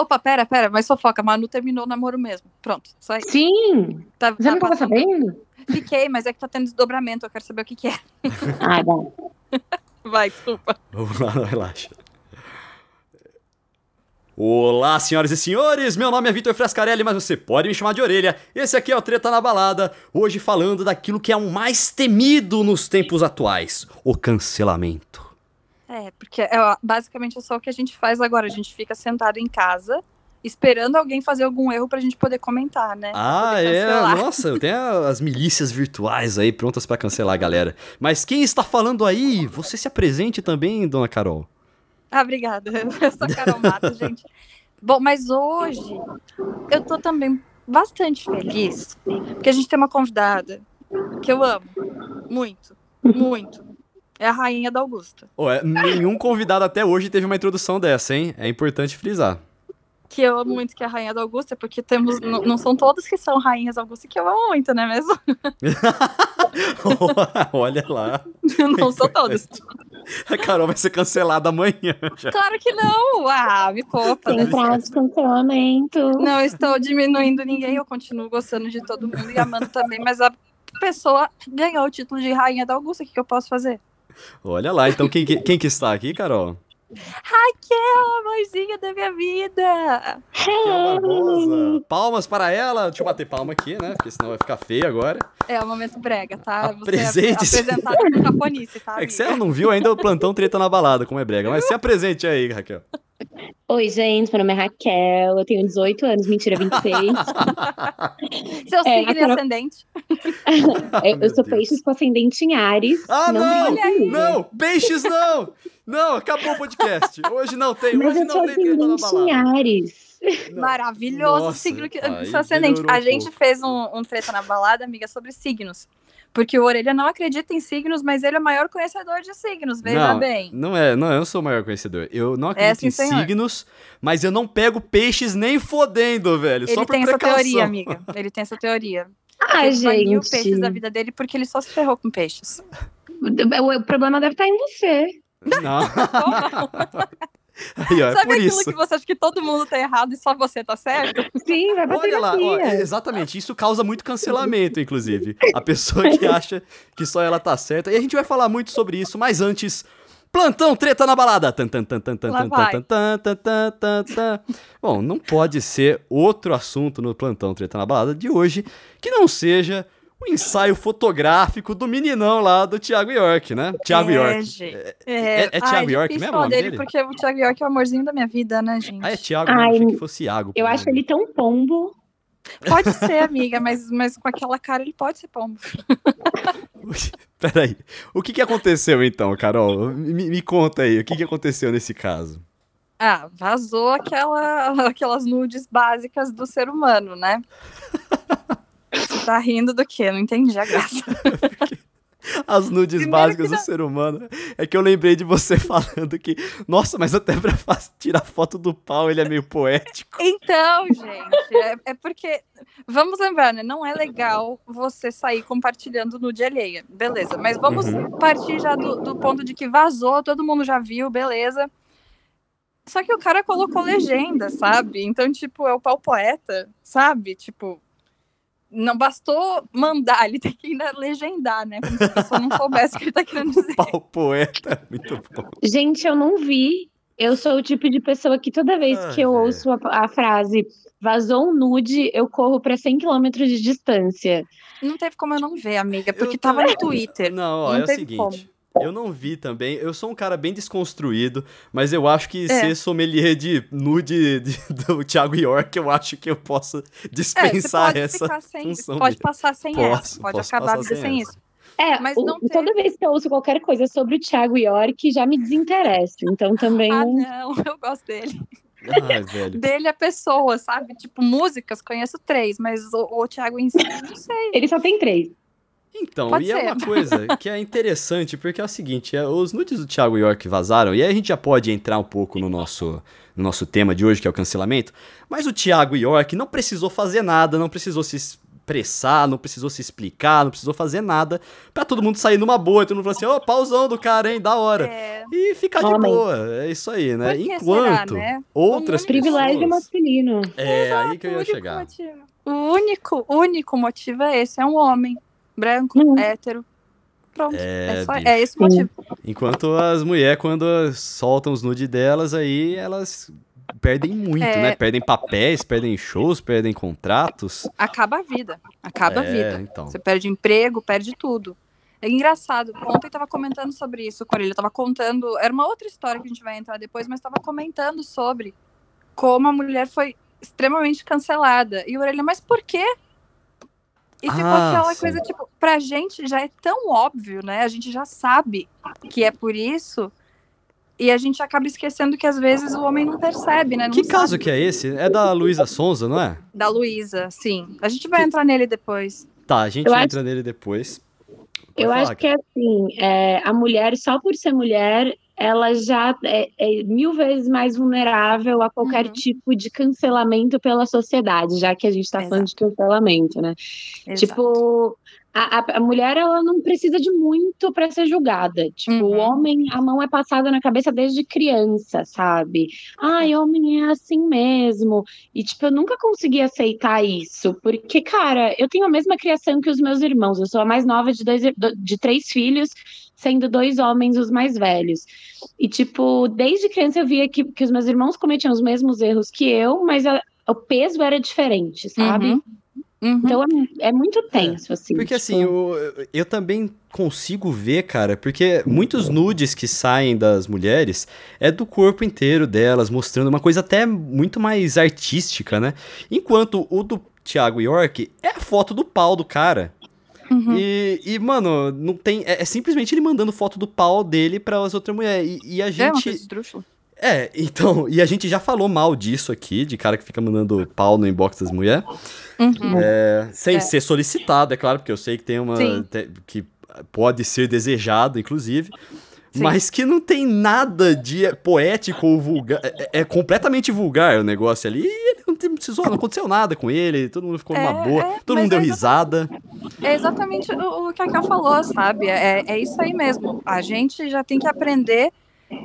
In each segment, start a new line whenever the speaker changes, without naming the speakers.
Opa, pera, pera, mas fofoca, Manu terminou o namoro mesmo. Pronto, só isso.
Sim!
Tá,
Você
tá
não tava
passando-
sabendo?
Fiquei, mas é que tá tendo desdobramento, eu quero saber o que, que é.
Ah, bom.
Vai, desculpa.
Vamos lá, não, relaxa. Olá, senhoras e senhores, meu nome é Vitor Frescarelli, mas você pode me chamar de orelha. Esse aqui é o Treta na Balada, hoje falando daquilo que é o mais temido nos tempos atuais: o cancelamento.
É, porque é, basicamente é só o que a gente faz agora. A gente fica sentado em casa, esperando alguém fazer algum erro pra gente poder comentar, né?
Ah, é, nossa, tem as milícias virtuais aí prontas pra cancelar a galera. Mas quem está falando aí? Você se apresente também, dona Carol.
Ah, obrigada. Eu sou a Carol Matos, gente. Bom, mas hoje eu tô também bastante feliz, porque a gente tem uma convidada que eu amo muito, muito. É a rainha da Augusta.
Ô, é, nenhum convidado até hoje teve uma introdução dessa, hein? É importante frisar.
Que eu amo muito, que é a rainha da Augusta, porque temos. Não, são todas que são rainhas da Augusta que eu amo muito, né mesmo?
Olha lá.
Não são todas.
A Carol vai ser cancelada amanhã. já.
Claro que não! Ah, me poupa.
Tem prazo de cancelamento.
Não estou diminuindo ninguém, eu continuo gostando de todo mundo e amando também, mas a pessoa ganhou o título de rainha da Augusta, o que, que eu posso fazer?
Olha lá, então quem, que- quem que está aqui, Carol?
Raquel, amorzinha da minha vida!
Raquel Barbosa. Palmas para ela. Deixa eu bater palma aqui, né? Porque senão vai ficar feio agora.
É o momento brega, tá? Você é
Apresente-se.
apresentado com cafonice, tá?
É que você
amiga?
não viu ainda o plantão treta na balada, como é brega. Mas se apresente aí, Raquel.
Oi, gente, meu nome é Raquel, eu tenho 18 anos, mentira, 26.
Seu
É,
signo
Carol-
ascendente.
eu, eu sou
Deus.
peixes com ascendente em Ares.
Ah, não!
comigo.
Não! Peixes não! Não, acabou o podcast. Hoje não tem,
Mas
hoje
eu sou
não tem treta na
ascendente em
balada.
Ares.
Não.
Maravilhoso
Nossa,
signo que seu ascendente. A
um
gente
pouco.
fez um, um treta na balada, amiga, sobre signos. Porque o Orelha não acredita em signos, mas ele é o maior conhecedor de signos, veja
não,
bem.
Não é, não, eu não sou o maior conhecedor. Eu não acredito
sim,
em
senhor.
signos, mas eu não pego peixes nem fodendo, velho. só
Ele
por
tem essa teoria, amiga. Ele tem essa teoria.
Ah,
ele
gente.
peixes da vida dele porque ele só se ferrou com peixes.
O, o problema deve estar em você.
Não. Aí, ó, é
Sabe
por
aquilo
isso.
que você acha que todo mundo tá errado e só você tá certo?
Sim, vai pra
Olha lá, ó, é, exatamente, isso causa muito cancelamento, inclusive. A pessoa que acha que só ela tá certa. E a gente vai falar muito sobre isso, mas antes. Plantão treta na balada. Tan, tan, tan, tan, tan, tan, tan, tan, tan, tan, tan. Bom, não pode ser outro assunto no plantão treta na balada de hoje que não seja o ensaio fotográfico do meninão lá do Thiago York, né? Thiago
é,
York.
gente.
É,
É,
é Thiago
Ai,
York
difícil
mesmo o
falar dele,
dele?
porque o Thiago York é o amorzinho da minha vida, né, gente?
Ah, é Thiago,
Ai,
eu achei que fosse Iago.
Eu acho ele tão pombo.
Pode ser, amiga, mas, mas com aquela cara ele pode ser pombo.
Peraí, o que, que aconteceu então, Carol? Me, me conta aí, o que, que aconteceu nesse caso?
Ah, vazou aquela, aquelas nudes básicas do ser humano, né? Você tá rindo do quê? Não entendi a graça.
As nudes
Primeiro
básicas do
não-
ser humano. É que eu lembrei de você falando que, nossa, mas até pra tirar foto do pau ele é meio poético.
Então, gente, é, é porque. Vamos lembrar, né? Não é legal você sair compartilhando nude alheia. Beleza, mas vamos
Uhum.
partir já do, do ponto de que vazou, todo mundo já viu, beleza. Só que o cara colocou legenda, sabe? Então, tipo, é o pau poeta, sabe? Tipo, não bastou mandar, ele tem que ainda legendar, né? Como se a pessoa não soubesse o que ele tá querendo dizer.
Pau poeta, é muito bom.
Gente, eu não vi. Eu sou o tipo de pessoa que toda vez
Ah,
que eu
é.
ouço a, a frase vazou um nude, eu corro pra 100 km de distância.
Não teve como eu não ver, amiga, porque
Eu
tava
também-
no Twitter.
Não, ó,
Não
é o seguinte. Eu não vi também. Eu sou um cara bem desconstruído, mas eu acho que
É.
ser sommelier de nude de- do Thiago York, eu acho que eu posso
É,
dispensar
pode
essa.
sem,
função
pode passar sem
Posso,
essa, pode
posso
acabar a
sem
sem isso.
É,
Mas
o-
não
toda vez que eu ouço qualquer coisa sobre o Thiago York, já me desinteresso. Então também
Ah,
não.
eu gosto dele.
Ai, velho.
Dele é pessoa, sabe? Tipo, músicas, conheço três, mas o, o Thiago em si, não sei.
Ele só tem três.
Então,
Pode
e é
ser.
uma coisa que é interessante, porque é o seguinte, é, os nudes do Thiago York vazaram, e aí a gente já pode entrar um pouco no nosso, no nosso tema de hoje, que é o cancelamento, mas o Thiago York não precisou fazer nada, não precisou se es- pressar, não precisou se explicar, não precisou fazer nada, pra todo mundo sair numa boa, e todo mundo falou assim, ô, pauzão do cara, hein, da hora.
É,
E ficar de boa, é isso aí, né? Enquanto
será, né?
outras
Um
Privilégio
pessoas...
masculino.
É, aí que eu
o
ia
único
chegar.
motivo. O único, único motivo é esse, é um homem. Branco,
Hum.
hétero. Pronto.
É,
É, só, é esse o motivo.
Enquanto as mulheres, quando soltam os nude delas, aí elas perdem muito,
É.
né? Perdem papéis, perdem shows, perdem contratos.
Acaba a vida. Acaba a
é,
vida.
então.
Você perde emprego, perde tudo. É engraçado. Ontem eu tava comentando sobre isso com ele. Eu tava contando. Era uma outra história que a gente vai entrar depois, mas tava comentando sobre como a mulher foi extremamente cancelada. E o Orelha, mas por quê? E ficou
Ah,
aquela
sim.
coisa, tipo, pra gente já é tão óbvio, né? A gente já sabe que é por isso. E a gente acaba esquecendo que às vezes o homem não percebe, né? Não
Que
sabe.
caso que é esse? É da Luísa Sonza, não é?
Da Luísa, sim. A gente vai entrar nele depois.
Tá, a gente
Eu acho-
entra nele depois. Pode
Eu acho que é assim, é, a mulher, só por ser mulher, ela já é, é mil vezes mais vulnerável a qualquer
Uhum.
tipo de cancelamento pela sociedade, já que a gente está falando de cancelamento, né?
Exato.
Tipo, a, a- mulher, ela não precisa de muito para ser julgada. Tipo, o
Uhum.
homem, a mão é passada na cabeça desde criança, sabe? Ai, homem é assim mesmo. E, tipo, eu nunca consegui aceitar isso, porque, cara, eu tenho a mesma criação que os meus irmãos. Eu sou a mais nova de, dois, de três filhos, sendo dois homens os mais velhos. E, tipo, desde criança eu via que, que os meus irmãos cometiam os mesmos erros que eu, mas a- o peso era diferente, sabe?
Uhum. Uhum.
Então é, é muito tenso, assim.
Porque
tipo,
assim, eu, eu também consigo ver, cara, porque muitos nudes que saem das mulheres é do corpo inteiro delas, mostrando uma coisa até muito mais artística, né? Enquanto o do Thiago York é a foto do pau do cara.
Uhum.
E, e, mano, não tem. É, é simplesmente ele mandando foto do pau dele para as outras mulheres. E, e a
É
gente.
esdrúxula.
É, então, e a gente já falou mal disso aqui, de cara que fica mandando pau no inbox das mulheres.
Uhum.
É, sem
É.
ser solicitado, é claro, porque eu sei que tem uma. Te- que pode ser desejado, inclusive.
Sim.
Mas que não tem nada de poético ou vulgar. É, é completamente vulgar o negócio ali. E ele precisou, não aconteceu nada com ele, todo mundo ficou numa
É,
boa,
é,
todo mundo deu
é
risada.
É exatamente o, o que a Ká falou, sabe? É, é isso aí mesmo. A gente já tem que aprender,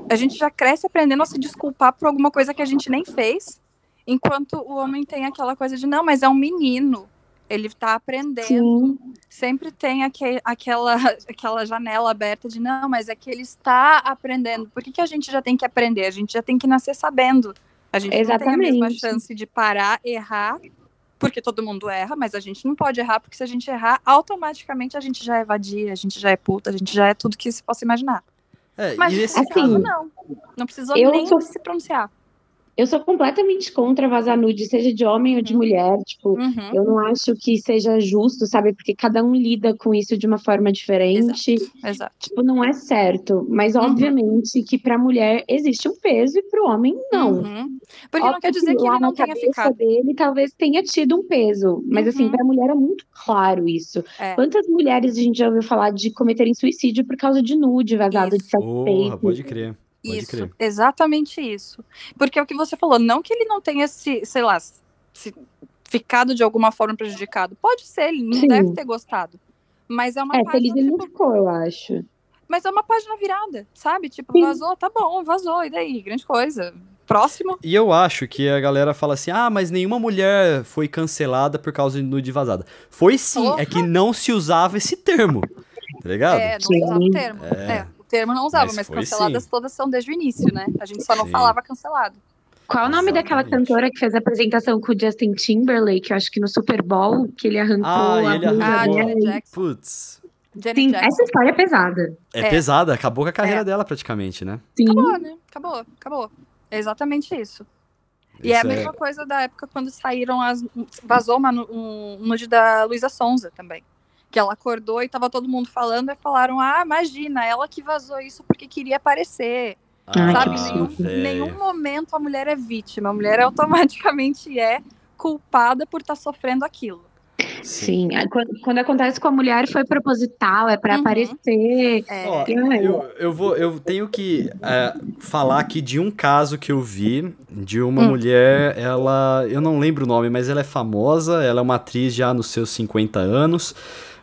a gente já cresce aprendendo a se desculpar por alguma coisa que a gente nem fez, enquanto o homem tem aquela coisa de, não, mas é um menino, ele tá aprendendo.
Sim,
Sempre tem aque, aquela, aquela janela aberta de, não, mas é que ele está aprendendo. Por que, que a gente já tem que aprender? A gente já tem que nascer sabendo. A gente não tem a mesma
Exatamente.
chance de parar, errar, porque todo mundo erra, mas a gente não pode errar, porque se a gente errar, automaticamente a gente já é vadia, a gente já é puta, a gente já é tudo que se possa imaginar.
É,
Mas
e nesse
nesse
assim,
caso, não. Não precisou
eu
nem
sou-
se pronunciar.
Eu sou completamente contra vazar nude, seja de homem ou de
Uhum.
mulher. Tipo,
Uhum.
eu não acho que seja justo, sabe? Porque cada um lida com isso de uma forma diferente.
Exato.
Tipo, não é certo. Mas,
Uhum.
obviamente, que pra mulher existe um peso e pro homem não.
Uhum. Porque não
Óbvio
quer dizer que
lá
ele não
na
tenha
cabeça
ficado.
dele talvez tenha tido um peso. Mas, assim,
Uhum.
pra mulher é muito claro isso.
É.
Quantas mulheres a gente já ouviu falar de cometerem suicídio por causa de nude vazado de
Isso.
Porra, pode crer. Pode
Isso,
crer.
exatamente isso. Porque é o que você falou, não que ele não tenha se, sei lá, se ficado de alguma forma prejudicado. Pode ser, ele não
Sim.
deve ter gostado. Mas é uma
É,
página,
ele não
tipo,
ficou, eu acho.
mas é uma página virada, sabe? Tipo,
Sim.
vazou, tá bom, vazou, e daí? Grande coisa. Próximo.
E eu acho que a galera fala assim: ah, mas nenhuma mulher foi cancelada por causa de nude vazada. Foi sim, é que não se usava esse termo. Tá ligado?
É, não se usava o termo.
É.
É. o termo não usava,
Mas
mas, canceladas
sim.
todas são desde o início, né? A gente só não
Sim.
falava cancelado.
Qual é o nome daquela cantora que fez a apresentação com o Justin Timberlake, eu acho que no Super Bowl, que ele arrancou
Ah,
a
ele
Ah,
arrancou.
dela?
Janet Jackson.
Putz.
Janet
Sim,
Jackson.
essa história é pesada.
É,
É.
pesada, acabou com a carreira
É.
dela praticamente, né?
Sim.
Acabou, né? Acabou, acabou. É exatamente isso. E é a
Isso
mesma coisa da época quando saíram as. Vazou uma, um nude da Luísa Sonza também. Que ela acordou e tava todo mundo falando e falaram: Ah, imagina, ela que vazou isso porque queria aparecer.
Ai,
Sabe?
que
Em nenhum,
velho.
nenhum momento a mulher é vítima. A mulher automaticamente é culpada por estar sofrendo aquilo.
Sim, aí quando, quando acontece com a mulher foi proposital, é pra
Uhum.
aparecer.
É,
Ó,
aí?
eu, eu vou, eu tenho que é, falar aqui de um caso que eu vi de uma
Hum.
mulher, ela, eu não lembro o nome, mas ela é famosa, ela é uma atriz já nos seus 50 anos,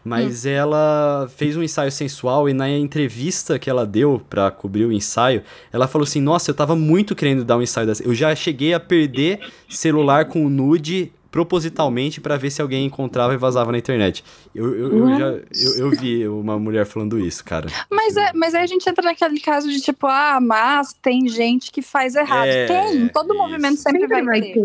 mas
Hum.
ela fez um ensaio sensual e na entrevista que ela deu pra cobrir o ensaio, ela falou assim: "Nossa, eu tava muito querendo dar um ensaio dessa. Eu já cheguei a perder celular com nude propositalmente pra ver se alguém encontrava e vazava na internet. Eu, eu, eu já eu, eu vi uma mulher falando isso, cara.
Mas, é, mas aí a gente entra naquele caso de tipo, ah, mas tem gente que faz errado.
É,
tem, todo
isso.
movimento sempre, vai, ter.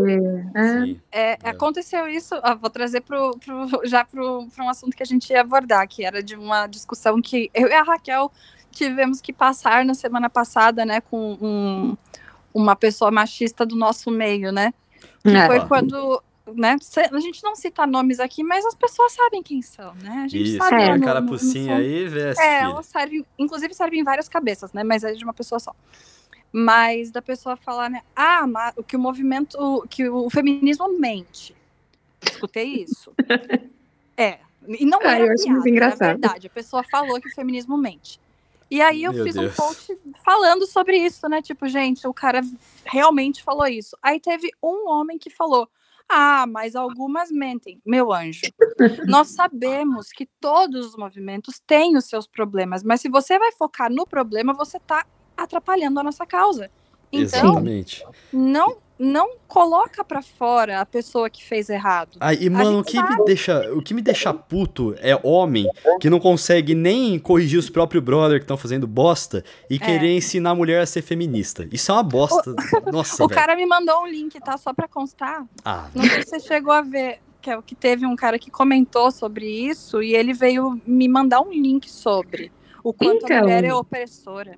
É.
Sim.
É,
É.
Aconteceu isso, ó, vou trazer pro, pro- já para um assunto que a gente ia abordar, que era de uma discussão que eu e a Raquel tivemos que passar na semana passada, né, com um- uma pessoa machista do nosso meio, né? Que
É.
foi quando, né, a gente não cita nomes aqui, mas as pessoas sabem quem são, né? A gente
Isso,
sabe.
É,
no-
a
no- no
carapucinha aí, veste,
É, ela serve, inclusive serve em várias cabeças, né? Mas é de uma pessoa só. Mas da pessoa falar, né? Ah, mas o que o movimento, que o feminismo mente. Escutei isso. é. E não
Ah,
era
eu acho
piada,
engraçado.
era verdade. A pessoa falou que o feminismo mente. E aí eu
Meu
fiz
Deus.
um post falando sobre isso, né? Tipo, gente, o cara realmente falou isso. Aí teve um homem que falou: Ah, mas algumas mentem. Meu anjo, nós sabemos que todos os movimentos têm os seus problemas, mas se você vai focar no problema, você está atrapalhando a nossa causa. Então,
Exatamente.
não não coloca pra fora a pessoa que fez errado.
Aí, e, mano, o que, me deixa, o que me deixa puto é homem que não consegue nem corrigir os próprios brother que estão fazendo bosta e querer ensinar a mulher a ser feminista. Isso é uma bosta. Nossa,
o
velho.
cara me mandou um link, tá? Só pra constar.
Ah,
Não sei se você chegou a ver que, é o que teve um cara que comentou sobre isso e ele veio me mandar um link sobre o quanto a
Então.
mulher é opressora.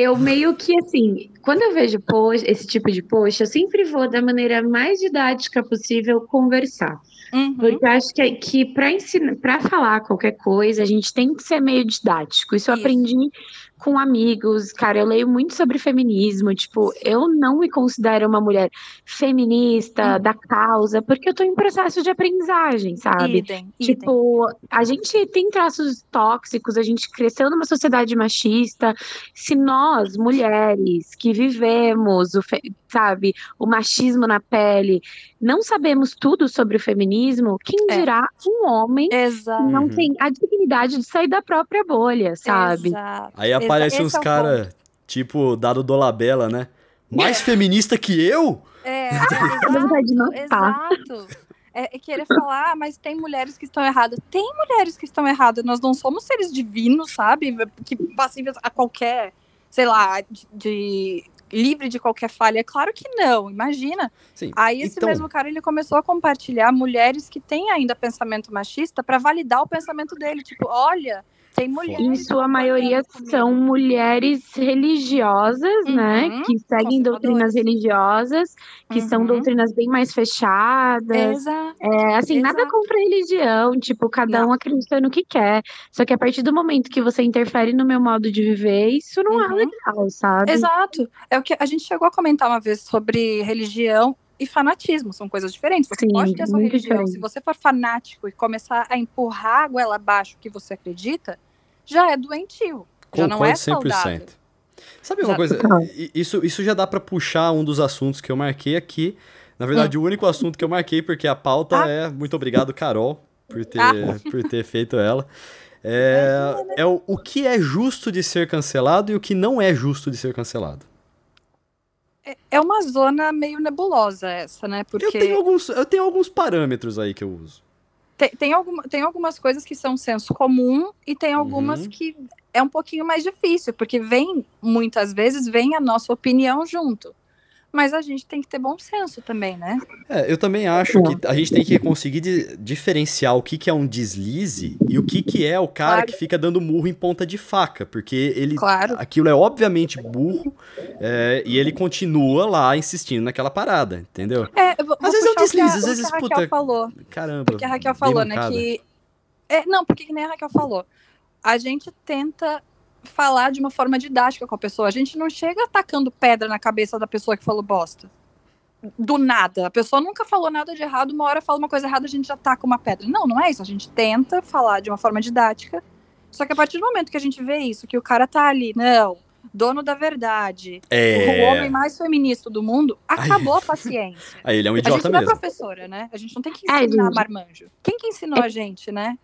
Eu meio que assim, quando eu vejo post, esse tipo de post, eu sempre vou da maneira mais didática possível conversar.
Uhum.
Porque eu acho que, que para ensinar, para falar qualquer coisa, a gente tem que ser meio didático. Isso eu
Isso.
aprendi com amigos. Cara, eu leio muito sobre feminismo. Tipo, eu não me considero uma mulher feminista,
Uhum.
da causa, porque eu tô em processo de aprendizagem, sabe?
Idem, idem.
Tipo, a gente tem traços tóxicos, a gente cresceu numa sociedade machista. Se nós, mulheres, que vivemos, o fe- sabe, o machismo na pele, não sabemos tudo sobre o feminismo, quem
É.
dirá um homem que
Exato.
não
Uhum.
tem a dignidade de sair da própria bolha, sabe?
Exato.
aí aparecem uns
é
caras, tipo, dado Dolabella, né? Mais feminista que eu?
É, exato, exato. É, é querer falar, ah, mas tem mulheres que estão erradas. Tem mulheres que estão erradas. Nós não somos seres divinos, sabe? Que passíveis a qualquer, sei lá, de, de- livre de qualquer falha. Claro que não. Imagina.
Sim.
Aí esse
então,
mesmo cara ele começou a compartilhar mulheres que têm ainda pensamento machista para validar o pensamento dele. Tipo, olha, tem mulheres.
Em sua maioria são mulheres religiosas, né?
Uhum,
Que seguem doutrinas religiosas, que são
Uhum.
doutrinas bem mais fechadas.
Exato.
É, assim, nada
Exato.
contra a religião, tipo, cada
Não.
um acredita no que quer. Só que a partir do momento que você interfere no meu modo de viver, isso não é
Uhum.
legal, sabe?
Exato. É o que a gente chegou a comentar uma vez sobre religião e fanatismo, são coisas diferentes. Você
Sim,
pode ter a sua
muito
religião.
diferente.
Se você for fanático e começar a empurrar a goela abaixo o que você acredita, já é doentio. Já não é
Concordo
saudável.
Sabe uma
Já-
coisa? Isso, isso já dá pra puxar um dos assuntos que eu marquei aqui. Na verdade, o único assunto que eu marquei, porque a pauta
Ah.
é. Muito obrigado, Carol, por ter,
Ah.
por ter feito ela. É, é o, o que é justo de ser cancelado e o que não é justo de ser cancelado.
É- É uma zona meio nebulosa essa, né? Porque
Eu, tenho alguns, eu tenho alguns parâmetros aí que eu uso.
Tem, tem, alguma, tem algumas coisas que são senso comum e tem algumas
Uhum.
que é um pouquinho mais difícil, porque vem, muitas vezes, vem a nossa opinião junto. Mas a gente tem que ter bom senso também, né?
É, eu também acho que a gente tem que conseguir di- diferenciar o que, que é um deslize e o que, que é o cara
Claro.
que fica dando murro em ponta de faca, porque ele
Claro.
aquilo é obviamente burro é, e ele continua lá insistindo naquela parada, entendeu?
É,
Às vezes é um
a-
deslize, às vezes,
a Raquel
puta,
falou.
Caramba.
Porque a Raquel falou, né, que... É, não, porque que nem a Raquel falou. A gente tenta falar de uma forma didática com a pessoa. A gente não chega atacando pedra na cabeça da pessoa que falou bosta. do nada. A pessoa nunca falou nada de errado, uma hora fala uma coisa errada, a gente já taca uma pedra. Não, não é isso. A gente tenta falar de uma forma didática. Só que a partir do momento que a gente vê isso, que o cara tá ali, não, dono da verdade,
É.
o homem mais feminista do mundo, acabou a paciência.
Aí ele é um
a gente
idiota
não é
mesmo.
professora, né? A gente não tem que
É,
ensinar
gente.
marmanjo. Quem que ensinou a gente, né?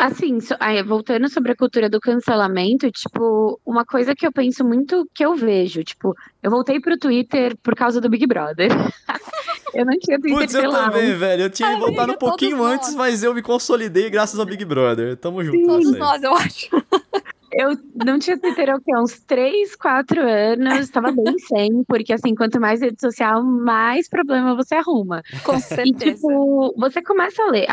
Assim, so- aí, voltando sobre a cultura do cancelamento, tipo, uma coisa que eu penso muito, que eu vejo, tipo, eu voltei pro Twitter por causa do Big Brother. eu não tinha Twitter,
Putz, eu
lá,
também, velho. Eu tinha voltado um pouquinho
todos
antes,
nós.
mas eu me consolidei graças ao Big Brother. Tamo junto.
Todos
isso aí.
nós, eu acho.
Eu não tinha Twitter o quê? Uns 3, 4 anos, tava bem sem, porque assim, quanto mais rede social, mais problema você arruma.
Com
E,
certeza.
tipo, você começa a ler.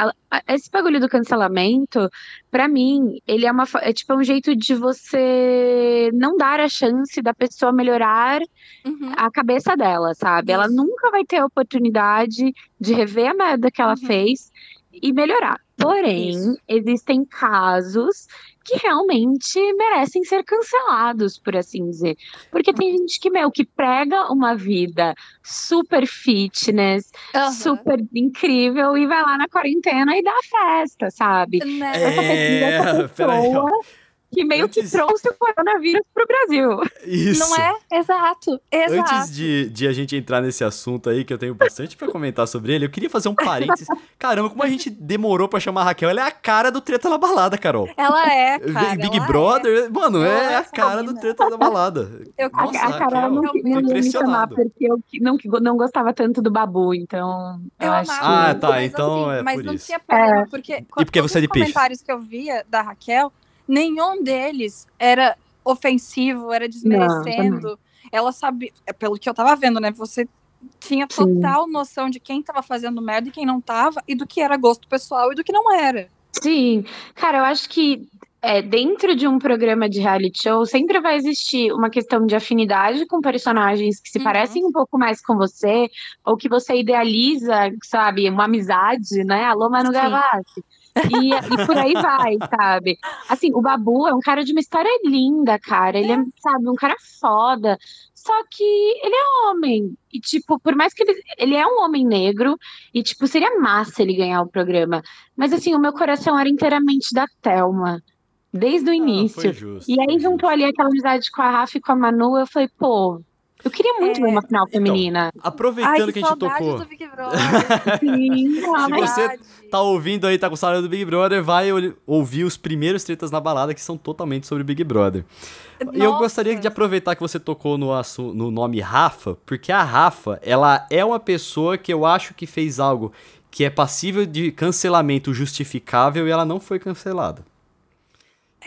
Esse bagulho do cancelamento, pra mim, ele é uma, é tipo um jeito de você não dar a chance da pessoa melhorar
Uhum.
a cabeça dela, sabe? Ela
Isso.
nunca vai ter a oportunidade de rever a merda que ela
Uhum.
fez e melhorar. Porém,
Isso.
existem casos que realmente merecem ser cancelados, por assim dizer. Porque tem gente que, meu, que prega uma vida super fitness,
Aham.
super incrível e vai lá na quarentena e dá festa, sabe?
Né?
Essa
É,
pessoa. Que meio
Antes-
que trouxe o coronavírus pro Brasil.
Isso.
Não é? Exato. Exato.
Antes de, de a gente entrar nesse assunto aí, que eu tenho bastante pra comentar sobre ele, eu queria fazer um parênteses. Caramba, como a gente demorou pra chamar a Raquel. Ela é a cara do treta na balada, Carol.
Ela é, cara.
Big
ela é.
Brother, mano,
Ela
é
é
a cara do treta da balada.
Eu
A,
Nossa,
a Carol não,
Raquel,
que- não
tô
ia me chamar porque eu não, não gostava tanto do Babu, então eu,
Eu
acho
amava.
Ah, tá,
mas,
então
assim,
é
mas
por
não
isso.
tinha problema, porque,
E porque você é de
os
peixe.
comentários que eu via da Raquel, nenhum deles era ofensivo, era desmerecendo. Ela sabia, é pelo que eu tava vendo, né? Você tinha
Sim.
total noção de quem tava fazendo merda e quem não tava, e do que era gosto pessoal e do que não era.
Sim, cara, eu acho que é, dentro de um programa de reality show sempre vai existir uma questão de afinidade com personagens que se
Uhum.
parecem um pouco mais com você, ou que você idealiza, sabe, uma amizade, né? Alô, Manu. Gavassi. E, e por aí vai, sabe? Assim, o Babu é um cara de uma história linda, cara. Ele é, sabe, um cara foda. Só que ele é homem. E, tipo, por mais que ele, ele é um homem negro, e, tipo, seria massa ele ganhar o programa. Mas, assim, o meu coração era inteiramente da Thelma. Desde o
Ah,
início.
foi justo,
e aí juntou ali aquela amizade com a Rafa e com a Manu. Eu falei, pô, eu queria muito
É,
ver uma final
então,
feminina.
Aproveitando
Ai,
que a gente tocou,
do Big Brother.
Sim,
Se você tá ouvindo aí, tá com saudade do Big Brother, vai ouvir os primeiros tretas na balada que são totalmente sobre Big Brother. E eu
Nossa.
gostaria de aproveitar que você tocou no, no nome Rafa, porque a Rafa, ela é uma pessoa que eu acho que fez algo que é passível de cancelamento justificável e ela não foi cancelada.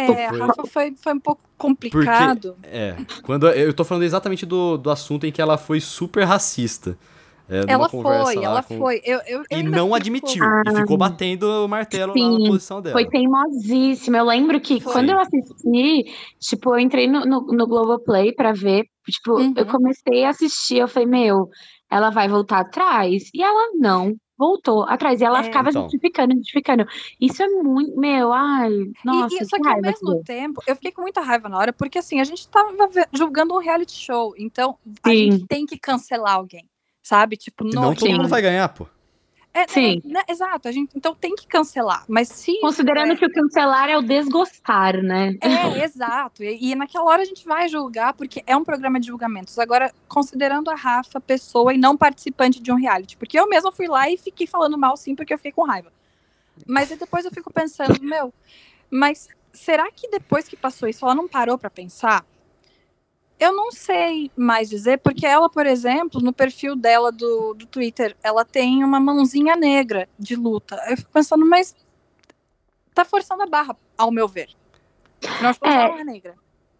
É, a
Foi.
Rafa foi, foi um pouco complicado.
É, quando eu tô falando exatamente do, do assunto em que ela foi super racista. É, numa
Ela foi,
lá
ela
com-
foi. Eu, eu, eu
E
ainda
não admitiu, e
Ah.
ficou batendo o martelo
Sim,
na posição dela.
Foi teimosíssima. Eu lembro que
Foi.
quando eu assisti, tipo, eu entrei no, no, no Globoplay pra ver. Tipo,
Uhum.
eu comecei a assistir, eu falei, meu, ela vai voltar atrás? E ela não voltou atrás. E ela
É.
ficava
Então.
justificando, justificando. Isso é muito, meu, ai, nossa,
e, e, só
que
que ao
raiva que
mesmo
deu.
tempo, eu fiquei com muita raiva na hora, porque assim, a gente tava julgando um reality show, então a
Sim.
gente tem que cancelar alguém, sabe? Tipo,
Senão
não,
todo mundo vai ganhar, pô.
É, é,
Sim.
né, exato, a gente, então tem que cancelar, mas se
Considerando
é,
que o cancelar é o desgostar, né?
é, exato, e, e naquela hora a gente vai julgar, porque é um programa de julgamentos, agora, considerando a Rafa pessoa e não participante de um reality, porque eu mesma fui lá e fiquei falando mal sim, porque eu fiquei com raiva, mas depois eu fico pensando, meu, mas será que depois que passou isso, ela não parou pra pensar? Eu não sei mais dizer, porque ela, por exemplo, no perfil dela do, do Twitter, ela tem uma mãozinha negra de luta. Eu fico pensando, mas tá forçando a barra, ao meu ver. Afinal de contas,
É.
ela é negra.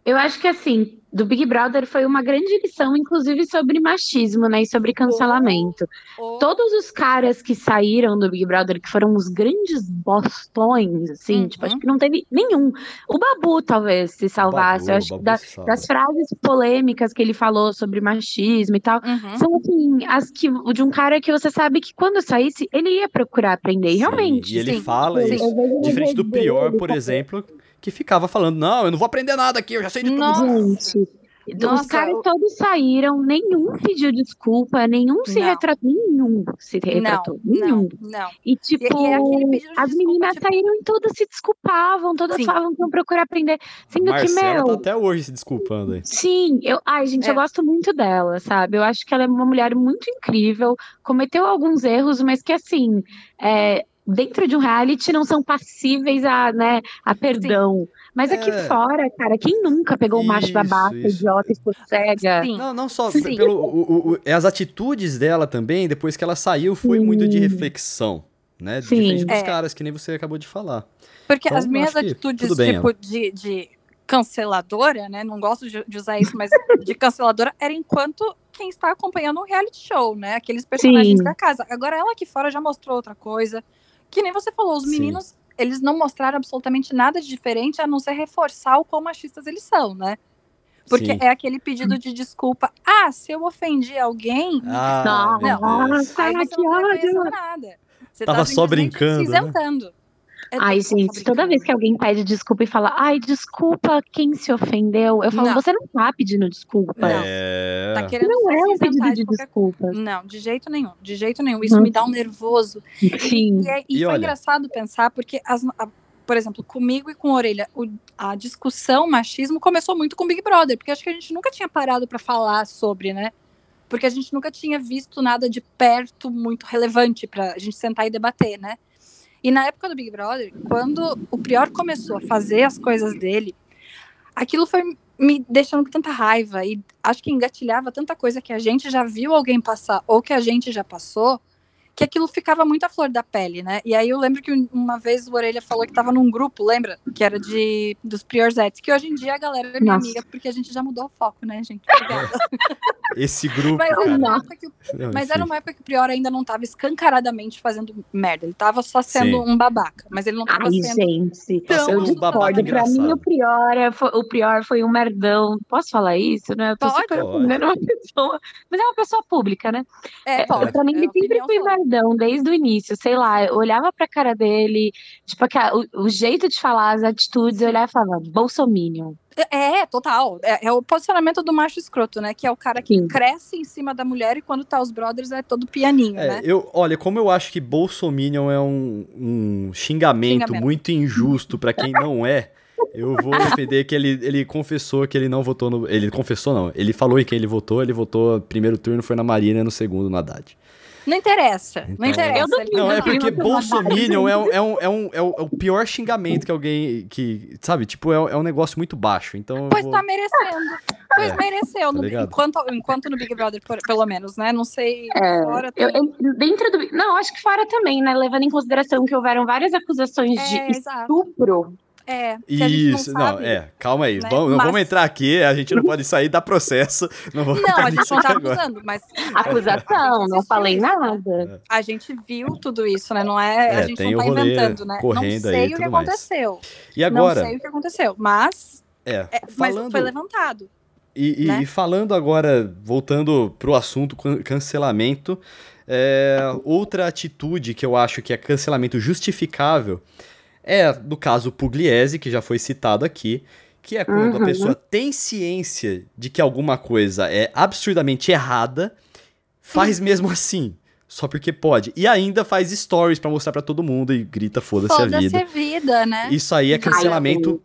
Eu acho que assim, do Big Brother foi uma grande lição, inclusive sobre machismo, né? E sobre cancelamento.
Ou-
Todos os caras que saíram do Big Brother, que foram os grandes bostões, assim,
Uhum.
tipo, acho que não teve nenhum. O Babu talvez se salvasse.
Babu,
eu acho que da- das frases polêmicas que ele falou sobre machismo e tal.
Uhum.
São assim, as que de um cara que você sabe que quando saísse, ele ia procurar aprender. E
Sim,
realmente.
E ele
sim,
fala
sim.
isso. Diferente do Prior,
dele,
por
sabe?
exemplo, que ficava falando, não, eu não vou aprender nada aqui, eu já sei de tudo.
Nossa.
Gente, Os caras todos saíram, nenhum pediu desculpa, nenhum se retratou, nenhum se retratou,
não,
nenhum.
Não, não.
E tipo, e, e é as meninas tipo... saíram e todas se desculpavam, todas Sim. falavam que iam procurar aprender. Sendo
Marcela
que, meu.
tá até hoje se desculpando aí.
Sim, eu, ai, gente, é. eu gosto muito dela, sabe? Eu acho que ela é uma mulher muito incrível, cometeu alguns erros, mas que assim, é, dentro de um reality não são passíveis a, né, a perdão. Sim. Mas aqui é... fora, cara, quem nunca pegou o macho babaca, isso. idiota, cega?
Não, não só Sim. pelo o, o, as atitudes dela também, depois que ela saiu, foi Sim. muito de reflexão, né? Sim. Diferente dos é. caras, que nem você acabou de falar.
Porque então, as minhas atitudes, bem, tipo, de, de canceladora, né? Não gosto de, de usar isso, mas de canceladora era enquanto quem está acompanhando um reality show, né? Aqueles personagens Sim. da casa. Agora ela aqui fora já mostrou outra coisa. Que nem você falou, os meninos Sim eles não mostraram absolutamente nada de diferente a não ser reforçar o quão machistas eles são, né? Porque Sim. é aquele pedido de desculpa. Ah, se eu ofendi alguém.
Ah, não, não.
Aí você não tá nada. Você
Tava
tá
só brincando. Se
né? isentando. Né?
É ai, gente, toda vez que alguém pede desculpa e fala, ai, desculpa quem se ofendeu, eu falo, não. você não tá pedindo desculpa.
É...
Tá querendo
não é um pedido de desculpa.
Não, de jeito nenhum, de jeito nenhum. Isso hum. me dá um nervoso.
Sim.
E, é, e, e foi olha... engraçado pensar, porque, as, a, por exemplo, comigo e com a Orelha, o, a discussão machismo começou muito com Big Brother, porque acho que a gente nunca tinha parado para falar sobre, né? Porque a gente nunca tinha visto nada de perto muito relevante para a gente sentar e debater, né? E na época do Big Brother, quando o Prior começou a fazer as coisas dele, aquilo foi me deixando com tanta raiva e acho que engatilhava tanta coisa que a gente já viu alguém passar ou que a gente já passou, que aquilo ficava muito à flor da pele, né? E aí eu lembro que uma vez o Orelha falou que estava num grupo, lembra? Que era de dos Priorzettes, que hoje em dia a galera é minha Nossa. amiga, porque a gente já mudou o foco, né, gente? Obrigada.
Esse grupo.
Mas, era uma, época que, não, mas era uma época que o Prior ainda não estava escancaradamente fazendo merda. Ele estava só sendo Sim. um babaca. Mas ele não estava
Ai,
sendo.
gente, tão eu discordo. Pra mim, o Prior, é, o Prior foi um merdão. Posso falar isso, né? Eu tô
pode,
super uma pessoa. Mas é uma pessoa pública, né?
É, pode.
Pra mim, ele sempre foi merdão, desde o início. Sei lá, eu olhava pra cara dele, tipo, o, o jeito de falar, as atitudes, eu olhava e falava, Bolsominion.
É, total. É, é, o posicionamento do macho escroto, né? Que é o cara que Sim. cresce em cima da mulher e quando tá os brothers é todo pianinho,
é,
né?
Eu, olha, como eu acho que Bolsominion é um, um xingamento, xingamento, muito injusto para quem não é. Eu vou defender que ele, ele confessou que ele não votou no. Ele confessou, não. Ele falou em quem ele votou. Ele votou. Primeiro turno foi na Marina, no segundo no Haddad.
Não interessa. Então, não interessa.
Não, é porque Bolsominion é, um, é, um, é, um, é, o pior xingamento que alguém. que Sabe? Tipo, é, é um negócio muito baixo. Então
pois
vou...
tá merecendo. Pois é, mereceu. Tá no, enquanto, enquanto no Big Brother, por, pelo menos, né? Não sei.
É, fora eu, eu, dentro do. Não, acho que fora também, né? Levando em consideração que houveram várias acusações de é, estupro.
É,
Isso, não, não, é, calma aí. Né? Vamos, não mas... vamos entrar aqui, a gente não pode sair da processo. Não, vamos
não a gente não tá acusando, mas.
Acusação, não falei nada.
A gente viu tudo isso, né? Não é. é a gente não tá inventando, né?
Correndo
não sei
aí,
o que aconteceu.
Mais. E agora?
Não sei o que aconteceu, mas.
É,
falando... mas foi levantado.
E, né? e falando agora, voltando pro assunto cancelamento, é, outra atitude que eu acho que é cancelamento justificável é, no caso, Pugliese, que já foi citado aqui, que é quando uhum. a pessoa tem ciência de que alguma coisa é absurdamente errada, faz uhum. mesmo assim. Só porque pode. E ainda faz stories para mostrar para todo mundo e grita foda-se
foda
a vida.
vida, né?
Isso aí é cancelamento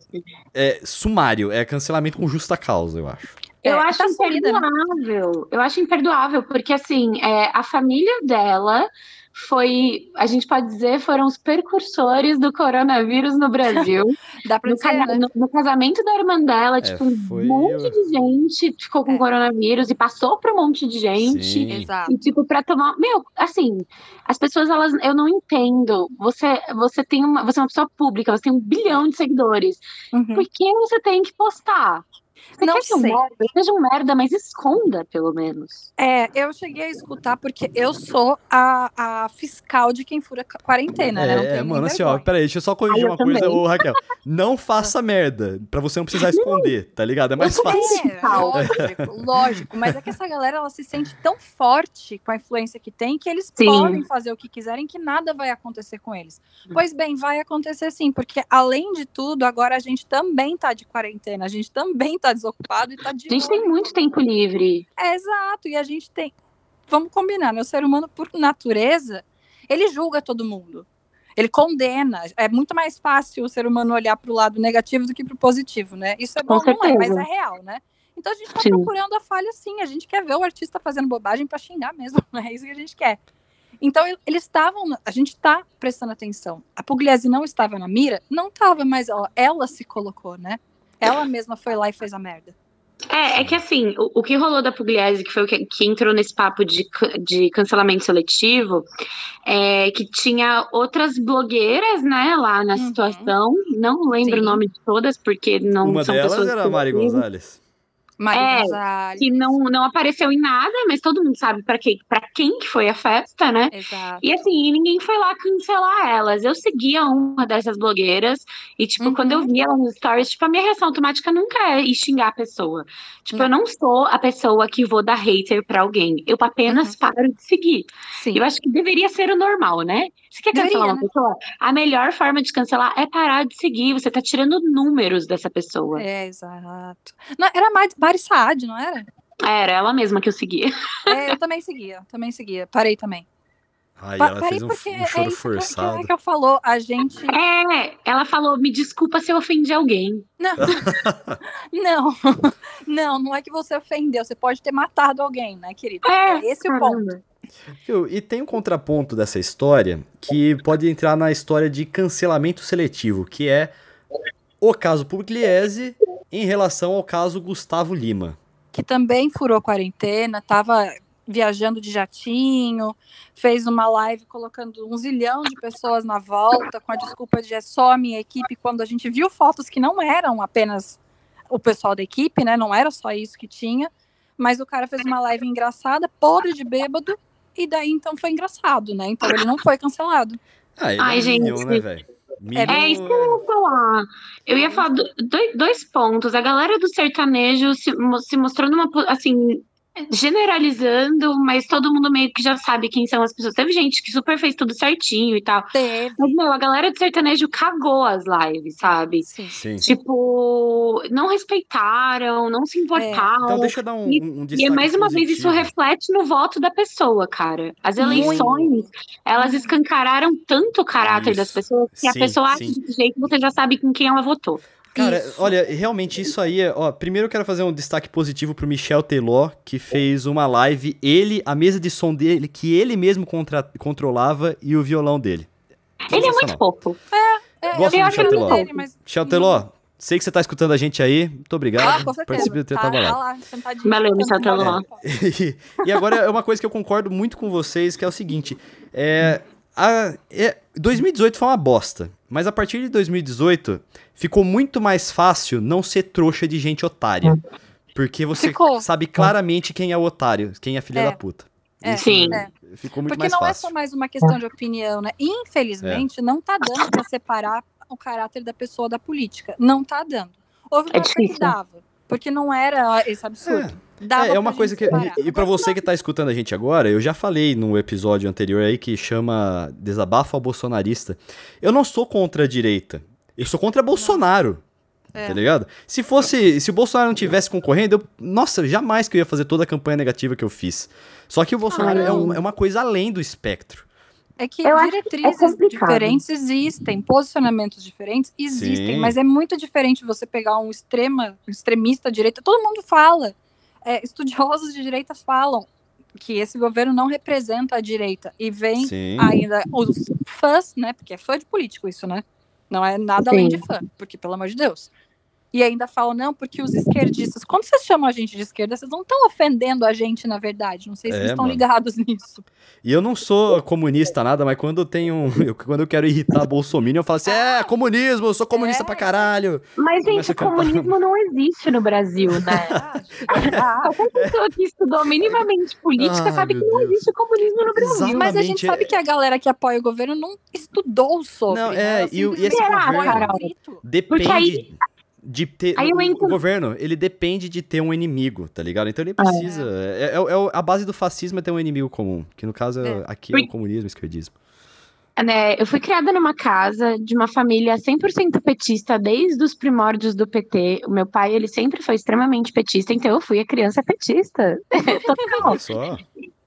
é, sumário, é cancelamento com justa causa, eu acho.
Eu é, acho tá imperdoável. Né? Eu acho imperdoável, porque assim, é, a família dela foi, a gente pode dizer, foram os precursores do coronavírus no Brasil.
Dá pra
no,
dizer, né?
no, no, casamento da irmã dela, é, tipo, um monte eu... de gente ficou com é. coronavírus e passou para um monte de gente.
Sim.
Exato.
E tipo, para tomar, meu, assim, as pessoas elas, eu não entendo. Você, você tem uma, você é uma pessoa pública, você tem um bilhão de seguidores. Uhum. Por que você tem que postar? Você não sei. Um merda, seja um merda, mas esconda, pelo menos.
É, eu cheguei a escutar porque eu sou a, a fiscal de quem fura quarentena,
é,
né?
É, mano, assim, ó, peraí, deixa eu só corrigir uma coisa, ô, Raquel. Não faça merda, pra você não precisar esconder, tá ligado? É mais fácil.
É, lógico, lógico. Mas é que essa galera, ela se sente tão forte com a influência que tem, que eles sim. podem fazer o que quiserem, que nada vai acontecer com eles. Pois bem, vai acontecer sim, porque além de tudo, agora a gente também tá de quarentena, a gente também tá tá desocupado e tá de
A gente
olho.
tem muito tempo livre.
É, exato, e a gente tem. Vamos combinar, né? O ser humano, por natureza, ele julga todo mundo. Ele condena. É muito mais fácil o ser humano olhar para o lado negativo do que para o positivo, né? Isso é bom, não é, mas é real, né? Então a gente tá
Sim.
procurando a falha sim. A gente quer ver o artista fazendo bobagem para xingar mesmo. É isso que a gente quer. Então eles estavam. A gente tá prestando atenção. A Pugliese não estava na mira? Não estava, mas ela, ela se colocou, né? Ela mesma foi lá e fez a merda.
É, é que assim, o, o que rolou da Pugliese, que foi o que, que entrou nesse papo de, de cancelamento seletivo, é que tinha outras blogueiras, né, lá na
Uhum.
situação. Não lembro
Sim.
o nome de todas, porque não
Uma
são
delas
pessoas
era
que
a Mari. Gonzalez.
Maria
É,
Gonzalez.
que não, não apareceu em nada, mas todo mundo sabe pra quem, pra quem que foi a festa, né?
Exato.
E assim, ninguém foi lá cancelar elas. Eu seguia uma dessas blogueiras e, tipo,
Uhum.
quando eu via ela nos stories, tipo, a minha reação automática nunca é ir xingar a pessoa. Tipo, eu não sou a pessoa que vou dar hater pra alguém. Eu apenas
Uhum.
paro de seguir.
Sim.
Eu acho que deveria ser o normal, né? Você quer
Deveria,
cancelar uma
né?
pessoa? A melhor forma de cancelar é parar de seguir. Você tá tirando números dessa pessoa.
É, exato. Não, era Mari Saad, não era?
Era ela mesma que eu seguia.
É, eu também seguia, também seguia. Parei também.
Aí
Pa-
ela
parei
fez um,
porque
um
é
choro
isso que-
forçado.
que, que eu falou. A gente.
É, ela falou: me desculpa se eu ofendi alguém.
Não, não, não, não é que você ofendeu. Você pode ter matado alguém, né, querida?
É,
esse o ponto.
E tem um contraponto dessa história que pode entrar na história de cancelamento seletivo, que é o caso Pugliese em relação ao caso Gustavo Lima.
Que também furou quarentena, tava viajando de jatinho, fez uma live colocando um zilhão de pessoas na volta, com a desculpa de é só a minha equipe, quando a gente viu fotos que não eram apenas o pessoal da equipe, né? Não era só isso que tinha. Mas o cara fez uma live engraçada, podre de bêbado, e daí então foi engraçado, né? Então ele não foi cancelado.
Ah, ele
Ai,
é
gente.
né,
É isso que eu ia falar. Eu ia falar do- dois, dois pontos. A galera do sertanejo se, se mostrando uma, assim, generalizando, mas todo mundo meio que já sabe quem são as pessoas. Teve gente que super fez tudo certinho e tal.
Teve.
Mas, meu, a galera do sertanejo cagou as lives, sabe?
Sim.
Sim.
Tipo, não respeitaram, não se importaram.
Então deixa eu dar um,
E-
um,
E
destaque
mais uma vez isso
positivo.
reflete no voto da pessoa, cara. As
Muito.
eleições, elas escancararam tanto o caráter
Isso.
das pessoas que a
Sim,
pessoa age
sim.
desse jeito você já sabe com quem ela votou.
Cara,
Isso.
olha, realmente isso aí é. Ó, primeiro eu quero fazer um destaque positivo pro Michel Teló, que fez uma live, ele, a mesa de som dele, que ele mesmo contra- controlava e o violão dele.
Ele é muito
Sensacional.
fofo.
É,
Gosto
eu
do Michel Teló.
dele, mas...
Michel Teló, sei que você tá escutando a gente aí, muito obrigado.
Ah, com certeza.
Participe do
tá, tá lá, sentadinho,
Valeu, Michel Teló.
E, e agora é uma coisa que eu concordo muito com vocês, que é o seguinte: é, a- é, 2018 foi uma bosta, mas a partir de 2018 ficou muito mais fácil não ser trouxa de gente otária. Porque você
Ficou.
sabe claramente quem é o otário, quem é a filha
É.
da puta.
É,
Isso
Sim.
é.
ficou muito
Porque
mais
não é
fácil.
só mais uma questão de opinião, né? Infelizmente, não tá dando para separar o caráter da pessoa da política. Não tá dando. Houve uma
É
época que dava, porque não era esse absurdo. Dava
É, é uma coisa que.
separar.
E, e pra
Agora
você que tá escutando a gente agora, eu já falei no episódio anterior aí que chama Desabafo ao Bolsonarista. Eu não sou contra a direita. Eu sou contra Bolsonaro.
É.
Tá ligado? Se fosse. Se o Bolsonaro não tivesse concorrendo, eu, nossa, jamais que eu ia fazer toda a campanha negativa que eu fiz. Só que o Bolsonaro é, um- é uma coisa além do espectro.
É que
Eu acho que é
diretrizes diferentes existem, posicionamentos diferentes existem,
Sim.
mas é muito diferente você pegar um extrema, um extremista direita. Todo mundo fala, é, estudiosos de direita falam que esse governo não representa a direita e vem
Sim.
ainda os fãs, né? Porque é fã de político isso, né? Não é nada além
Sim.
de fã, porque pelo amor de Deus. E ainda falam, não, porque os esquerdistas, quando vocês chamam a gente de esquerda, vocês não estão ofendendo a gente, na verdade. Não sei se
É,
vocês estão
mano.
ligados nisso.
E eu não sou comunista nada, mas quando eu tenho. eu- quando eu quero irritar Bolsonaro, eu falo assim: é, comunismo, eu sou comunista
É.
pra caralho.
Mas,
Começa
gente, comunismo não existe no Brasil, né?
Ah,
Qualquer pessoa que estudou minimamente política
Ah,
sabe que não
Deus.
existe comunismo no Brasil.
Exatamente.
Mas a gente
é-
sabe que a galera que apoia o governo não estudou sobre.
Não,
né?
é,
Ela
e o- e esse
simplesmente
governo-
apoia
Carol,
no grito.
Depende
Porque aí-
de ter. o-
entro-
O governo, ele depende de ter um inimigo, tá ligado? Então ele precisa. É, é- é o- a base do fascismo é ter um inimigo comum. Que no caso, é.
É.
aqui é o comunismo, o esquerdismo.
né, eu fui criada numa casa de uma família 100% petista desde os primórdios do PT. O meu pai, ele sempre foi extremamente petista, então eu fui a criança petista. Total.
Olha só.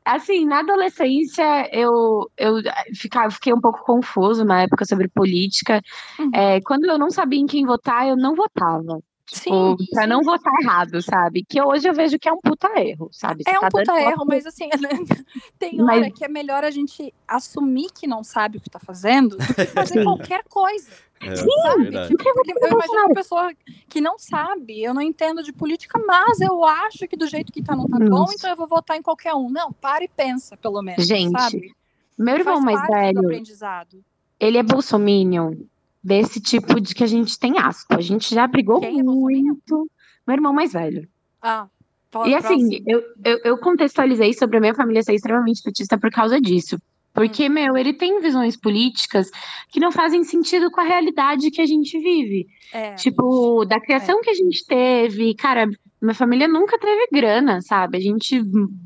Assim, na adolescência, eu, eu ficava, fiquei um pouco confuso na época sobre política.
Uhum.
É, quando eu não sabia em quem votar, eu não votava.
Sim.
Tipo, pra não votar errado, sabe? Que hoje eu vejo que é um puta erro, sabe? Você
É um
tá
puta erro, mas assim, tem hora
Mas-
que é melhor a gente assumir que não sabe o que tá fazendo do que fazer
Sim.
qualquer coisa.
É,
Sabe?
verdade.
Tipo, eu imagino uma pessoa que não sabe, eu não entendo de política, mas eu acho que do jeito que tá não tá bom, então eu vou votar em qualquer um. Não, para e pensa, pelo menos.
Gente,
sabe?
Meu irmão mais velho, ele é bolsominion, desse tipo de que a gente tem asco. A gente já brigou
Quem é
muito. Meu irmão mais velho.
Ah,
E assim, eu, eu, eu contextualizei sobre a minha família ser extremamente petista por causa disso. Porque,
Hum.
meu, ele tem visões políticas que não fazem sentido com a realidade que a gente vive.
É,
Tipo, da criação que a gente teve, cara, minha família nunca teve grana, sabe? A gente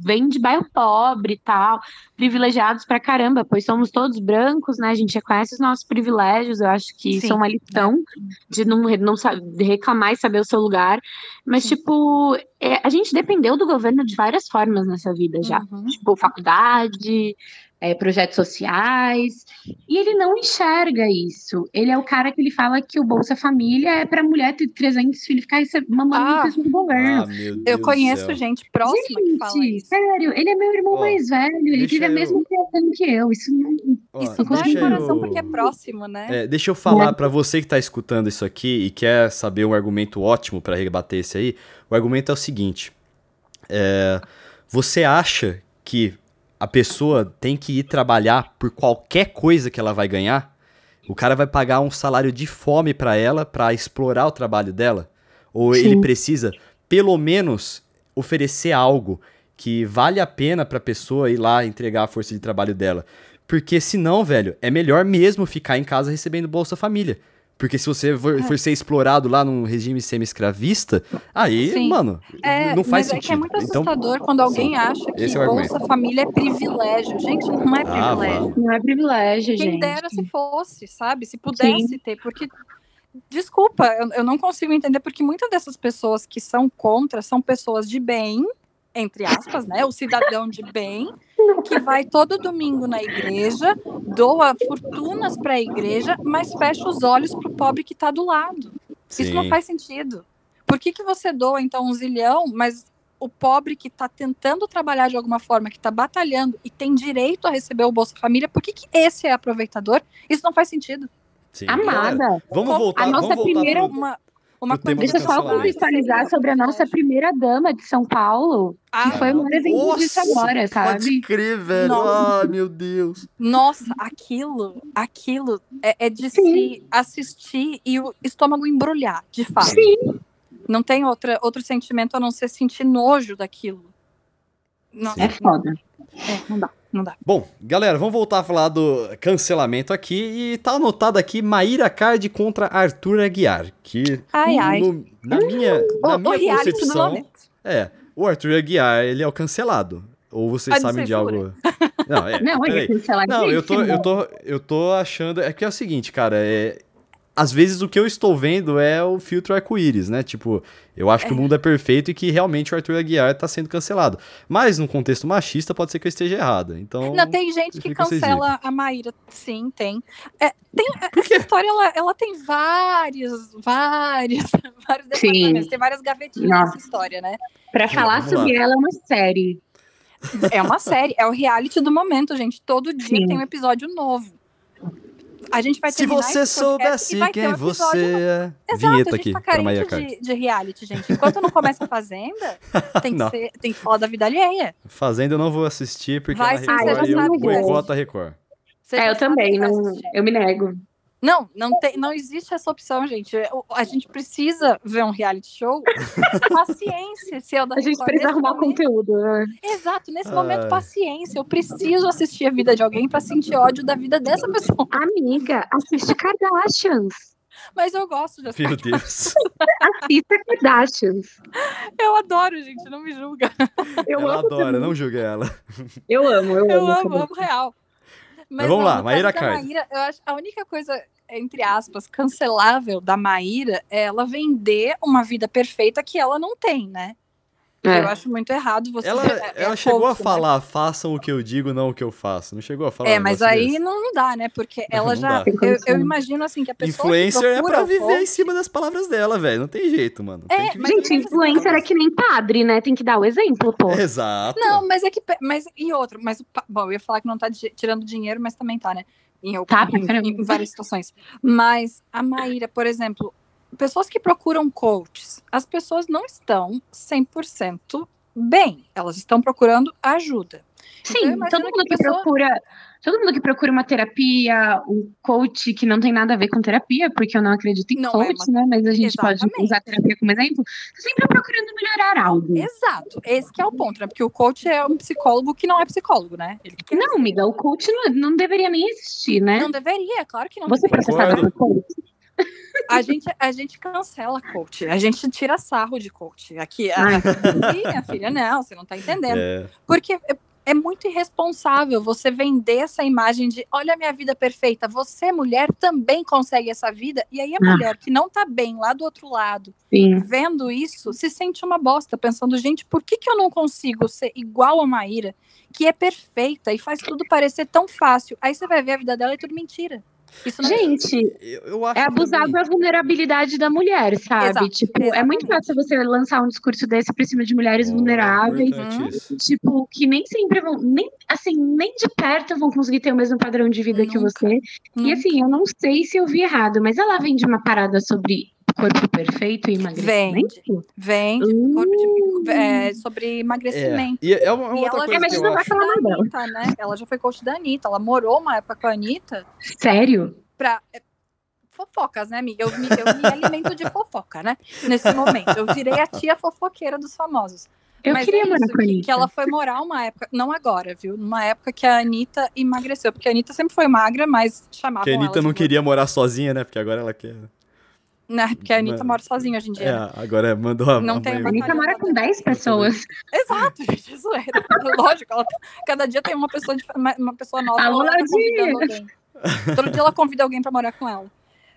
vem de bairro pobre e tal, privilegiados pra caramba, pois somos todos brancos, né? A gente reconhece os nossos privilégios, eu acho que isso
Sim,
é uma lição de não, não de reclamar e saber o seu lugar. Mas,
Sim.
tipo, é, a gente dependeu do governo de várias formas nessa vida já
Uhum.
tipo, faculdade, é, projetos sociais, e ele não enxerga isso. Ele é o cara que ele fala que o Bolsa Família é para mulher ter 300 filhos ficar mamando
Ah.
no do governo.
Ah,
Eu conheço
céu.
gente próxima que fala
Gente,
isso.
sério, ele é meu irmão
Ó,
mais velho, ele teve a
eu-
mesma criação que eu. Isso não.
Ó,
Isso não é
deixa
comparação
eu-
porque é próximo, né?
É, deixa eu falar pra você que tá escutando isso aqui e quer saber um argumento ótimo pra rebater esse aí. O argumento é o seguinte: é, você acha que a pessoa tem que ir trabalhar por qualquer coisa que ela vai ganhar? O cara vai pagar um salário de fome pra ela pra explorar o trabalho dela? Ou ele
Sim.
precisa, pelo menos, oferecer algo que vale a pena pra pessoa ir lá entregar a força de trabalho dela? Porque senão, velho, é melhor mesmo ficar em casa recebendo Bolsa Família. Porque se você for,
É.
for ser explorado lá num regime semi-escravista, aí,
Sim.
mano,
É,
não faz
mas
sentido.
é que é muito
então,
assustador quando alguém acha que
é
Bolsa Família é privilégio. Gente, não é
Ah,
privilégio.
vamos.
Não é privilégio,
Quem
gente.
dera se fosse, sabe? Se pudesse ter, porque. Desculpa, eu, eu não consigo entender, porque muitas dessas pessoas que são contra são pessoas de bem, entre aspas, né? O cidadão de bem, que vai todo domingo na igreja, doa fortunas para a igreja, mas fecha os olhos pro pobre que tá do lado. Isso não
sim.
faz sentido. Por que, que você doa, então, um zilhão, mas o pobre que está tentando trabalhar de alguma forma, que está batalhando e tem direito a receber o Bolsa Família, por que, que esse é aproveitador? Isso não faz sentido.
sim. Galera,
Amada.
Vamos voltar,
a nossa
vamos voltar
primeira-
pro-
Uma, uma
tema
Deixa eu só contextualizar sobre a nossa primeira dama de São Paulo,
Ah,
que foi um exemplo disso agora,
Pode
sabe?
crer, velho.
Nossa.
Ah, meu Deus.
Nossa, aquilo, aquilo é, é de se assistir e o estômago embrulhar, de fato.
Sim.
Não tem outra, outro sentimento a não ser sentir nojo daquilo. Não,
É foda.
é, não dá, não dá.
Bom, galera, vamos voltar a falar do cancelamento aqui. E tá anotado aqui Maíra Card contra Arthur Aguiar. Que,
Ai, ai.
no- na minha, na
O, o
minha
do
concepção,
momento.
é, o Arthur Aguiar, ele é o cancelado. Ou vocês
Ah, de
sabem de algo... Não, é,
Não, é.
Não, eu tô, eu tô, eu tô achando. É que é o seguinte, cara, é. Às vezes o que eu estou vendo é o filtro arco-íris, né? Tipo, eu acho que o mundo é perfeito e que realmente o Arthur Aguiar tá sendo cancelado. Mas num contexto machista pode ser que eu esteja errada. Então.
Não, tem gente que cancela a Maíra. Sim, tem. É, tem essa história, ela, ela tem vários, vários, vários departamentos. Tem várias gavetinhas
Nossa.
nessa história, né?
Pra falar
vamos
sobre ela é uma série.
É uma série, é o reality do momento, gente. Todo dia
Sim.
tem um episódio novo. A gente vai
Se você soubesse
e vai ter
quem
um
você é.
Exato,
Vinheta
a gente
aqui
tá carente de, de reality, gente. Enquanto não começa a Fazenda, tem que, ser, tem que falar da vida alheia.
Fazenda eu não vou assistir porque
Vai
na
você
Record
já
eu
vai
boicoto a Record.
Você
É, eu também, não, eu me nego.
Não, não, tem, não existe essa opção, gente. O- A gente precisa ver um reality show. paciência, se é o da
A gente
Record.
precisa arrumar
momento-
conteúdo. né?
Exato, nesse
Ai.
momento, paciência. Eu preciso assistir a vida de alguém pra sentir ódio da vida dessa pessoa.
Amiga, assiste Kardashians.
Mas eu gosto de assistir.
Meu Deus.
Assista Kardashians.
Eu adoro, gente, não me julga.
Eu
ela
amo
adora,
também.
não julga ela.
Eu amo, eu,
Eu
amo.
amo,
também.
amo real.
Mas vamos
não,
lá, Maíra
caso da
Card.
Maíra, eu acho a única coisa, entre aspas, cancelável da Maíra é ela vender uma vida perfeita que ela não tem, né?
É.
Eu acho muito errado você.
Ela,
é- é
ela chegou a
coach, né?
falar, façam o que eu digo, não o que eu faço. Não chegou a falar
É, mas aí
desse?
não, não dá, né? Porque ela
Não
já.
Tem
Eu, eu imagino assim que a pessoa.
Influencer
que
é pra viver em cima das palavras dela, velho. Não tem jeito, mano.
É,
Tem que
mas-.
Gente, influencer é que nem padre, né? Tem que dar o exemplo, pô.
Exato.
Não, mas é que. Mas, e outro, mas bom, eu ia falar que não tá tirando dinheiro, mas também tá, né? Em,
Tá,
em- em várias situações. Mas a Maíra, por exemplo, pessoas que procuram coaches, as pessoas não estão 100% bem. Elas estão procurando ajuda. Então,
Sim,
imagino
todo
que
mundo que
pessoa-
procura. Todo mundo que procura uma terapia, um coach que não tem nada a ver com terapia, porque eu não acredito em
Não é
coach, né? Mas a gente pode
Exatamente.
usar a terapia como exemplo. Tá sempre procurando melhorar algo.
Exato, esse que é o ponto, né? Porque o coach é um psicólogo que não é psicólogo, né?
Não, amiga, o coach não, não deveria nem existir, né?
não deveria, claro que não
Você é
deveria.
processada por coach?
A gente, a gente cancela coach, a gente tira sarro de coach. Aqui, a,
Ai,
Ih, minha filha, não, você não tá entendendo.
É.
Porque é, muito irresponsável você vender essa imagem de olha a minha vida perfeita, você, mulher, também consegue essa vida. E aí a
Ah.
mulher que não tá bem lá do outro lado,
sim.
vendo isso, se sente uma bosta, pensando, gente, por que, que eu não consigo ser igual a Maíra, que é perfeita e faz tudo parecer tão fácil? Aí você vai ver a vida dela e é tudo mentira. Isso não
Gente,
Eu, eu acho
é abusar
também-
da vulnerabilidade da mulher, sabe?
Exato,
tipo, é muito
exatamente.
fácil você lançar um discurso desse pra cima de mulheres
Oh,
vulneráveis.
isso.
Tipo, que nem sempre vão, nem assim, nem de perto vão conseguir ter o mesmo padrão de vida que
Nunca.
você. E assim, eu não sei se eu vi errado, mas ela vende uma parada sobre corpo perfeito e emagrecimento?
Vende
Hum.
corpo de- é, sobre emagrecimento.
E é uma, uma
E
outra
ela
coisa que eu acho.
Anitta, né? Ela já foi coach da Anitta. Ela morou uma época com a Anitta
Sério?
pra. é, Fofocas, né, amiga? Eu me, eu me alimento de fofoca, né? Nesse momento. Eu virei a tia fofoqueira dos famosos.
Eu
Mas
queria
é
morar
isso,
com a
que,
Anitta.
que ela foi morar uma época, não agora, viu? Numa época que a Anitta emagreceu. Porque a Anitta sempre foi magra, mas chamavam
Porque a Anitta
ela
não
de
queria morar sozinha, né? Porque agora ela quer.
Né? Porque a Anitta
Mano.
mora sozinha hoje em dia. né?
É, agora mandou a.
Não
a
tem
A Anitta mora com 10 pessoas.
Exato, gente, é zoeira. Lógico, ela, cada dia tem uma pessoa, de, uma pessoa nova
Alô,
ela tá
Ladinha!
convidando alguém. Todo dia ela convida alguém pra morar com ela.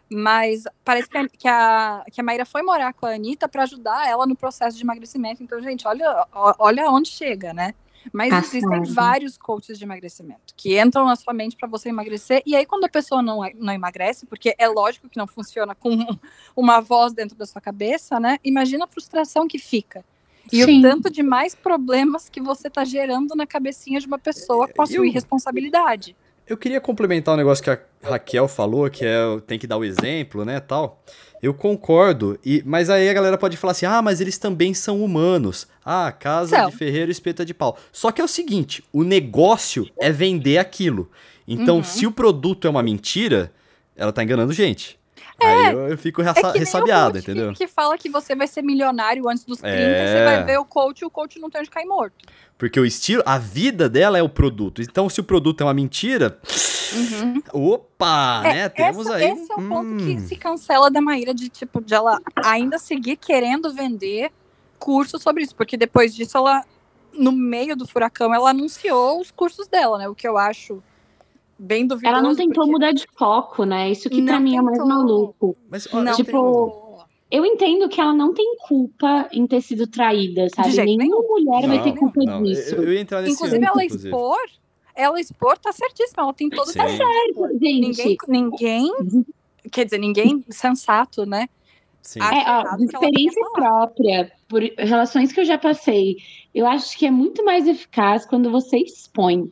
Mas parece que a, que a, que a Maíra foi morar com a Anitta pra ajudar ela no processo de emagrecimento. Então, gente, olha, olha onde chega, né? Mas
Passado.
existem vários coaches de emagrecimento que entram na sua mente para você emagrecer. E aí, quando a pessoa não, não emagrece, porque é lógico que não funciona com uma voz dentro da sua cabeça, né? Imagina a frustração que fica. E
Sim.
o tanto de mais problemas que você tá gerando na cabecinha de uma pessoa com a sua
Eu-
irresponsabilidade.
Eu queria complementar um negócio que a Raquel falou, que é tem que dar o exemplo, né, tal. Eu concordo, e, mas aí a galera pode falar assim, ah, mas eles também são humanos. Ah, casa
São.
de ferreiro, espeta de pau. Só que é o seguinte, o negócio é vender aquilo. Então,
Uhum.
se o produto é uma mentira, ela tá enganando gente. Aí eu, eu fico
É
ressa-
nem
ressabiado, entendeu?
Que, que fala que você vai ser milionário antes dos 30,
É.
você vai ver o coach e o coach não tem onde cair morto.
Porque o estilo, a vida dela é o produto. Então, se o produto é uma mentira, opa,
É,
né? Temos
essa-
aí.
Esse é o ponto
hum.
que se cancela da Maíra de tipo de ela ainda seguir querendo vender curso sobre isso, porque depois disso ela no meio do furacão ela anunciou os cursos dela, né? O que eu acho bem duvidoso.
Ela não tentou
porque
mudar de foco, né? Isso que pra
Não
mim é mais maluco.
Mas, ó,
Não,
tipo, Eu entendo que ela não tem culpa em ter sido traída, sabe?
jeito
Nenhuma mulher vai
Não,
ter culpa
não,
disso.
Eu, eu ia entrar nesse
Inclusive,
âmbito,
ela
inclusive.
expor, ela expor tá certíssima, ela tem todo o de expor.
Gente,
Ninguém, ninguém, quer dizer, ninguém sensato, né?
Sim.
É, ó, experiência própria, por relações que eu já passei, eu acho que é muito mais eficaz quando você expõe.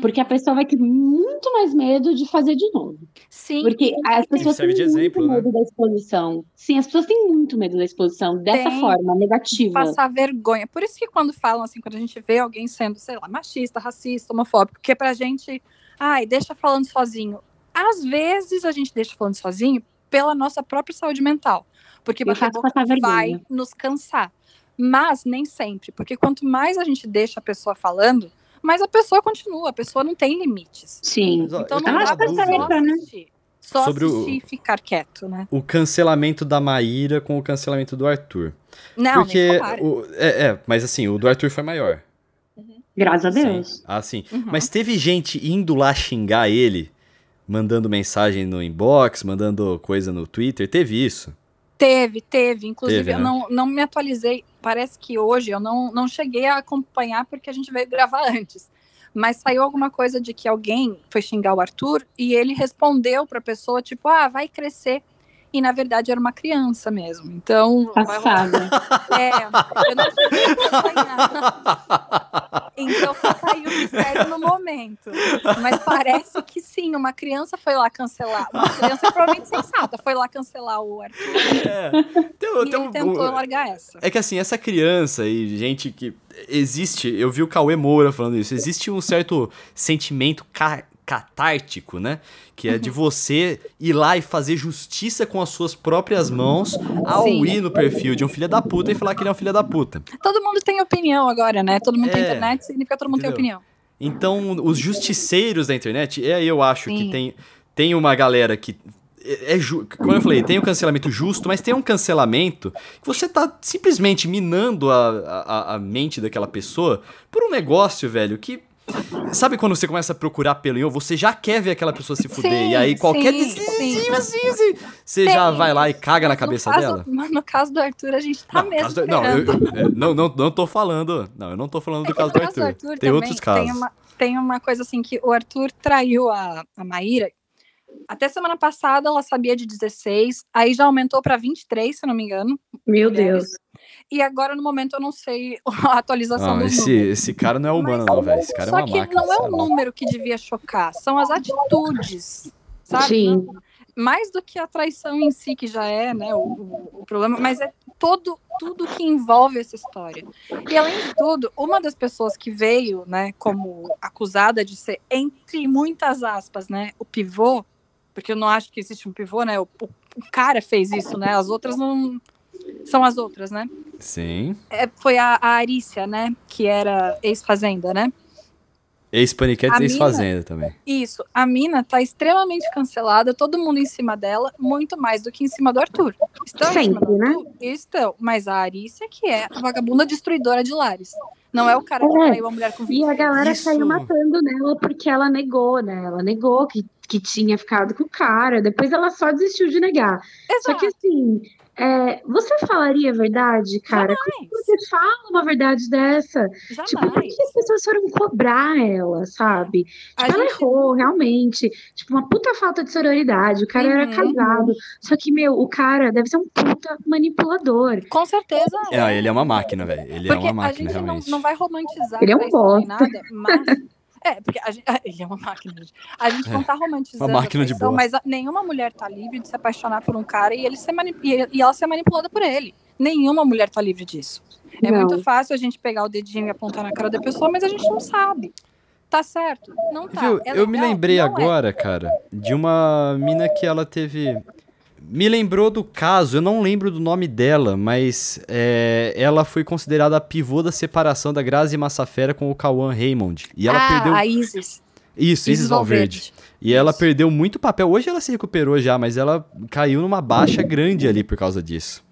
Porque a pessoa vai ter muito mais medo de fazer de novo.
Sim.
Porque as pessoas
serve
têm
de
muito
exemplo, né?
medo da exposição. Sim, as pessoas têm muito medo da exposição dessa
Tem.
forma, negativa.
passar vergonha. Por isso que quando falam assim, quando a gente vê alguém sendo, sei lá, machista, racista, homofóbico, que é pra gente, ai, deixa falando sozinho. Às vezes a gente deixa falando sozinho pela nossa própria saúde mental. Porque bater boca
passar vergonha.
vai nos cansar. Mas nem sempre, porque quanto mais a gente deixa a pessoa falando, mais a pessoa continua, a pessoa não tem limites.
Sim.
Mas,
Então não dá pra só
né?
assistir. Só
Sobre o-
assistir e ficar quieto, né?
O cancelamento da Maíra com o cancelamento do Arthur.
Não,
Porque. O, é, é, mas assim, o do Arthur foi maior.
Uhum.
Graças a
Sim.
Deus.
Ah, sim.
Uhum.
Mas teve gente indo lá xingar ele, mandando mensagem no inbox, mandando coisa no Twitter. Teve isso?
Teve, teve. Inclusive,
Teve,
eu
né?
não, não me atualizei. Parece que hoje eu não, não cheguei a acompanhar porque a gente veio gravar antes. Mas saiu alguma coisa de que alguém foi xingar o Arthur e ele respondeu pra pessoa, tipo, ah, vai crescer. E na verdade era uma criança mesmo. Então,
Passada.
é, eu não cheguei acompanhar. Então aí o mistério no momento. Mas parece que sim, uma criança foi lá cancelar. Uma criança provavelmente sensata foi lá cancelar o Arthur.
É. Tem,
E
um-
tentou
um-
largar essa.
É que assim, essa criança e gente que. Existe, eu vi o Cauê Moura falando isso, existe um certo sentimento ca- catártico, né? Que é de
Uhum.
você ir lá e fazer justiça com as suas próprias mãos ao
Sim.
ir no perfil de um filho da puta e falar que ele é um filho da puta.
Todo mundo tem opinião agora, né? Todo mundo tem
É.
internet, significa que todo mundo
Entendeu?
tem opinião.
Então, os justiceiros da internet, é, eu acho que
Sim.
tem, tem uma galera que. É, é ju- como eu falei, tem um cancelamento justo, mas tem um cancelamento que você tá simplesmente minando a, a, a mente daquela pessoa por um negócio, velho, que. Sabe quando você começa a procurar pelo ovo, você já quer ver aquela pessoa se fuder,
Sim,
e aí qualquer
sim, sim.
assim, assim, você já vai lá e caga na cabeça
caso,
dela?
No caso do Arthur, a gente tá
Não,
mesmo.
do- não, eu, eu- eu- não, não, não tô falando. Não, eu não tô falando
É
do caso
no
do Arthur. tem
também
outros casos.
Tem uma, tem uma coisa assim que o Arthur traiu a, a Maíra. Até semana passada ela sabia de 16, aí já aumentou pra 23, se eu não me engano.
Meu
mulheres.
Deus.
E agora no momento eu não sei a atualização
Não,
dos
esse,
números.
esse cara não é humano,
Mas-
não, velho. Esse cara
Só
é uma
que
máquina.
não é o número que devia chocar, são as atitudes, sabe?
Sim.
Mais do que a traição em si, que já é né, o, o- o problema, mas é todo, tudo que envolve essa história. E além de tudo, uma das pessoas que veio né, como acusada de ser, entre muitas aspas, né, o pivô, porque eu não acho que existe um pivô, né? O, o- o cara fez isso, né? As outras não. São as outras, né?
Sim.
É, foi a, a Arícia, né? Que era ex-fazenda, né?
Ex-paniquetes
A
e ex-fazenda também.
Isso. A mina tá extremamente cancelada, todo mundo em cima dela, muito mais do que em cima do Arthur. Estão em cima
Sempre, né?
Arthur? Estão. Mas a Arícia, que é a vagabunda destruidora de lares. Não é o cara que
É.
traiu a mulher com
E a galera
Isso.
saiu matando nela porque ela negou, né? Ela negou que, que tinha ficado com o cara. Depois ela só desistiu de negar. Só
Exato.
que assim, é, você falaria a verdade, cara? Como você fala uma verdade dessa?
Jamais.
Tipo, por que as pessoas foram cobrar ela, sabe?
A
Tipo, ela
gente-
errou, realmente. Tipo, uma puta falta de sororidade. O cara era
Uhum.
casado. Só que, meu, o cara deve ser um puta manipulador.
Com certeza.
É, ele é uma máquina, velho. Ele
Porque
é uma
a
máquina,
gente não,
realmente.
não vai romantizar
Ele é um bosta.
nada, mas. É, porque a gente, ele é uma máquina. gente. A gente não tá romantizando
Uma máquina de bosta.
mas a- nenhuma mulher tá livre de se apaixonar por um cara e, ele ser mani- e, e ela ser manipulada por ele. Nenhuma mulher tá livre disso. É
Não.
muito fácil a gente pegar o dedinho e apontar na cara da pessoa, mas a gente não sabe. Tá certo? Não tá.
Viu,
É
eu me lembrei
Não é.
agora, cara, de uma mina que ela teve. Me lembrou do caso, eu não lembro do nome dela, mas é, ela foi considerada a pivô da separação da Grazi Massafera com o Cauã Raymond. E ela
ah,
perdeu.
a Isis.
Isso, Isis Valverde. E ela
Isso.
perdeu muito papel. Hoje ela se recuperou já, mas ela caiu numa baixa grande ali por causa disso.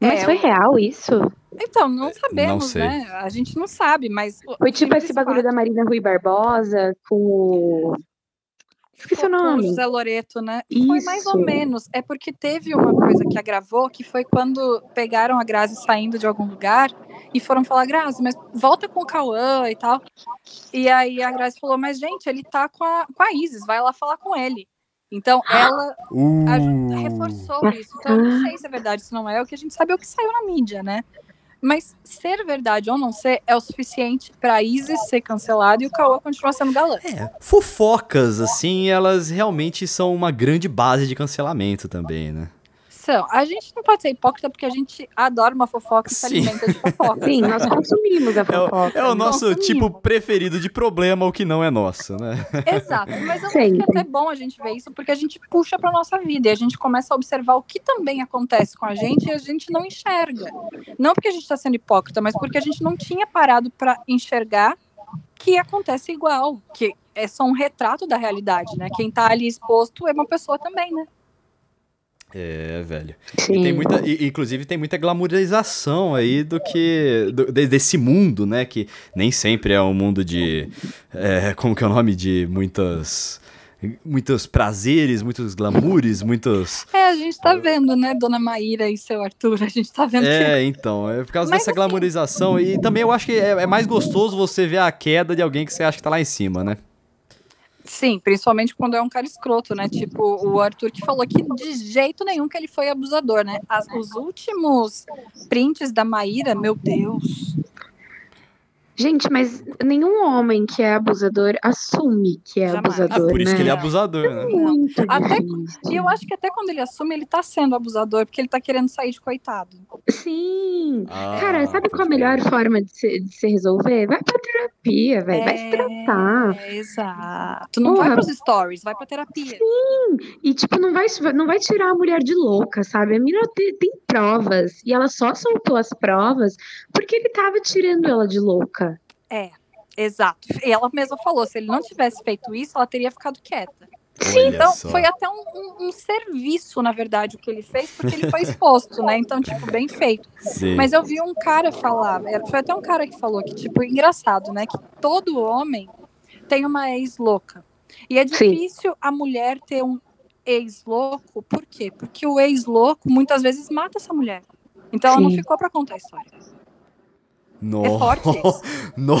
Mas
É,
foi real isso?
Então, não sabemos,
sei.
né? A gente não sabe, mas.
Foi tipo esse bagulho
fato-
da Marina Rui Barbosa com o. Esqueci o nome.
José Loreto, né? Foi mais ou
Isso.
menos. É porque teve uma coisa que agravou, que foi quando pegaram a Grazi saindo de algum lugar e foram falar, Grazi, mas volta com o Cauã e tal. E aí a Grazi falou, mas gente, ele tá com a, com a Isis, vai lá falar com ele. Então ela
Uh.
reforçou isso. Então eu não sei se é verdade, se não é. O que a gente sabe é o que saiu na mídia, né? Mas ser verdade ou não ser é o suficiente pra Isis ser cancelada e o Cauã continuar sendo galã.
É, fofocas, assim, elas realmente são uma grande base de cancelamento também, né?
São. A gente não pode ser hipócrita porque a gente adora uma fofoca e se
Sim.
alimenta de fofoca.
Sim, nós consumimos a
É o,
fofoca.
é o nosso
Consumimos.
tipo preferido de problema, o que não é nosso, né?
Exato. Mas eu acho que é
Sempre.
até bom a gente ver isso porque a gente puxa pra nossa vida e a gente começa a observar o que também acontece com a gente e a gente não enxerga. Não porque a gente tá sendo hipócrita, mas porque a gente não tinha parado pra enxergar que acontece igual, que é só um retrato da realidade, né? Quem tá ali exposto é uma pessoa também, né?
É, velho.
Sim.
E tem muita, e, inclusive tem muita glamorização aí do que do- de- desse mundo, né? Que nem sempre é um mundo de é, como que é o nome de muitas muitos prazeres, muitos glamoures, muitos
É, a gente tá vendo, né, Dona Maíra e seu Arthur, a gente tá vendo que
é, então, é por causa
Mas
dessa
assim-
glamorização e também eu acho que é, é mais gostoso você ver a queda de alguém que você acha que tá lá em cima, né?
Sim, principalmente quando é um cara escroto, né? Tipo, o Arthur que falou que de jeito nenhum que ele foi abusador, né? As- os últimos prints da Maíra, meu Deus.
Gente, mas nenhum homem que é abusador assume que é
Jamais.
Ah,
abusador,
por isso
né?
que ele é abusador, né?
Muito
Até-. E eu acho que até quando ele assume, ele tá sendo abusador, porque ele tá querendo sair de coitado.
Sim.
Ah,
Cara, sabe qual a melhor forma de se, de se resolver? Vai pra terapia, velho. Vai se tratar.
É, exato. Não
Porra.
vai pros stories, vai pra terapia.
E, tipo, não vai, não vai tirar a mulher de louca, sabe? A mina tem, tem provas. E ela só soltou as provas porque ele tava tirando ela de louca.
Exato. E ela mesma falou, se ele não tivesse feito isso, ela teria ficado quieta.
Olha
Então,
só.
foi até um, um- um serviço, na verdade, o que ele fez, porque ele foi exposto, né? Então, tipo, bem feito.
Sim.
Mas eu vi um cara falar, era- foi até um cara que falou que, tipo, engraçado, né? Que todo homem tem uma ex louca. E é
Sim.
difícil a mulher ter um ex louco, por quê? Porque o ex louco muitas vezes mata essa mulher. Então ela não
Sim.
ficou pra contar a história.
Nossa.
É forte isso.
No...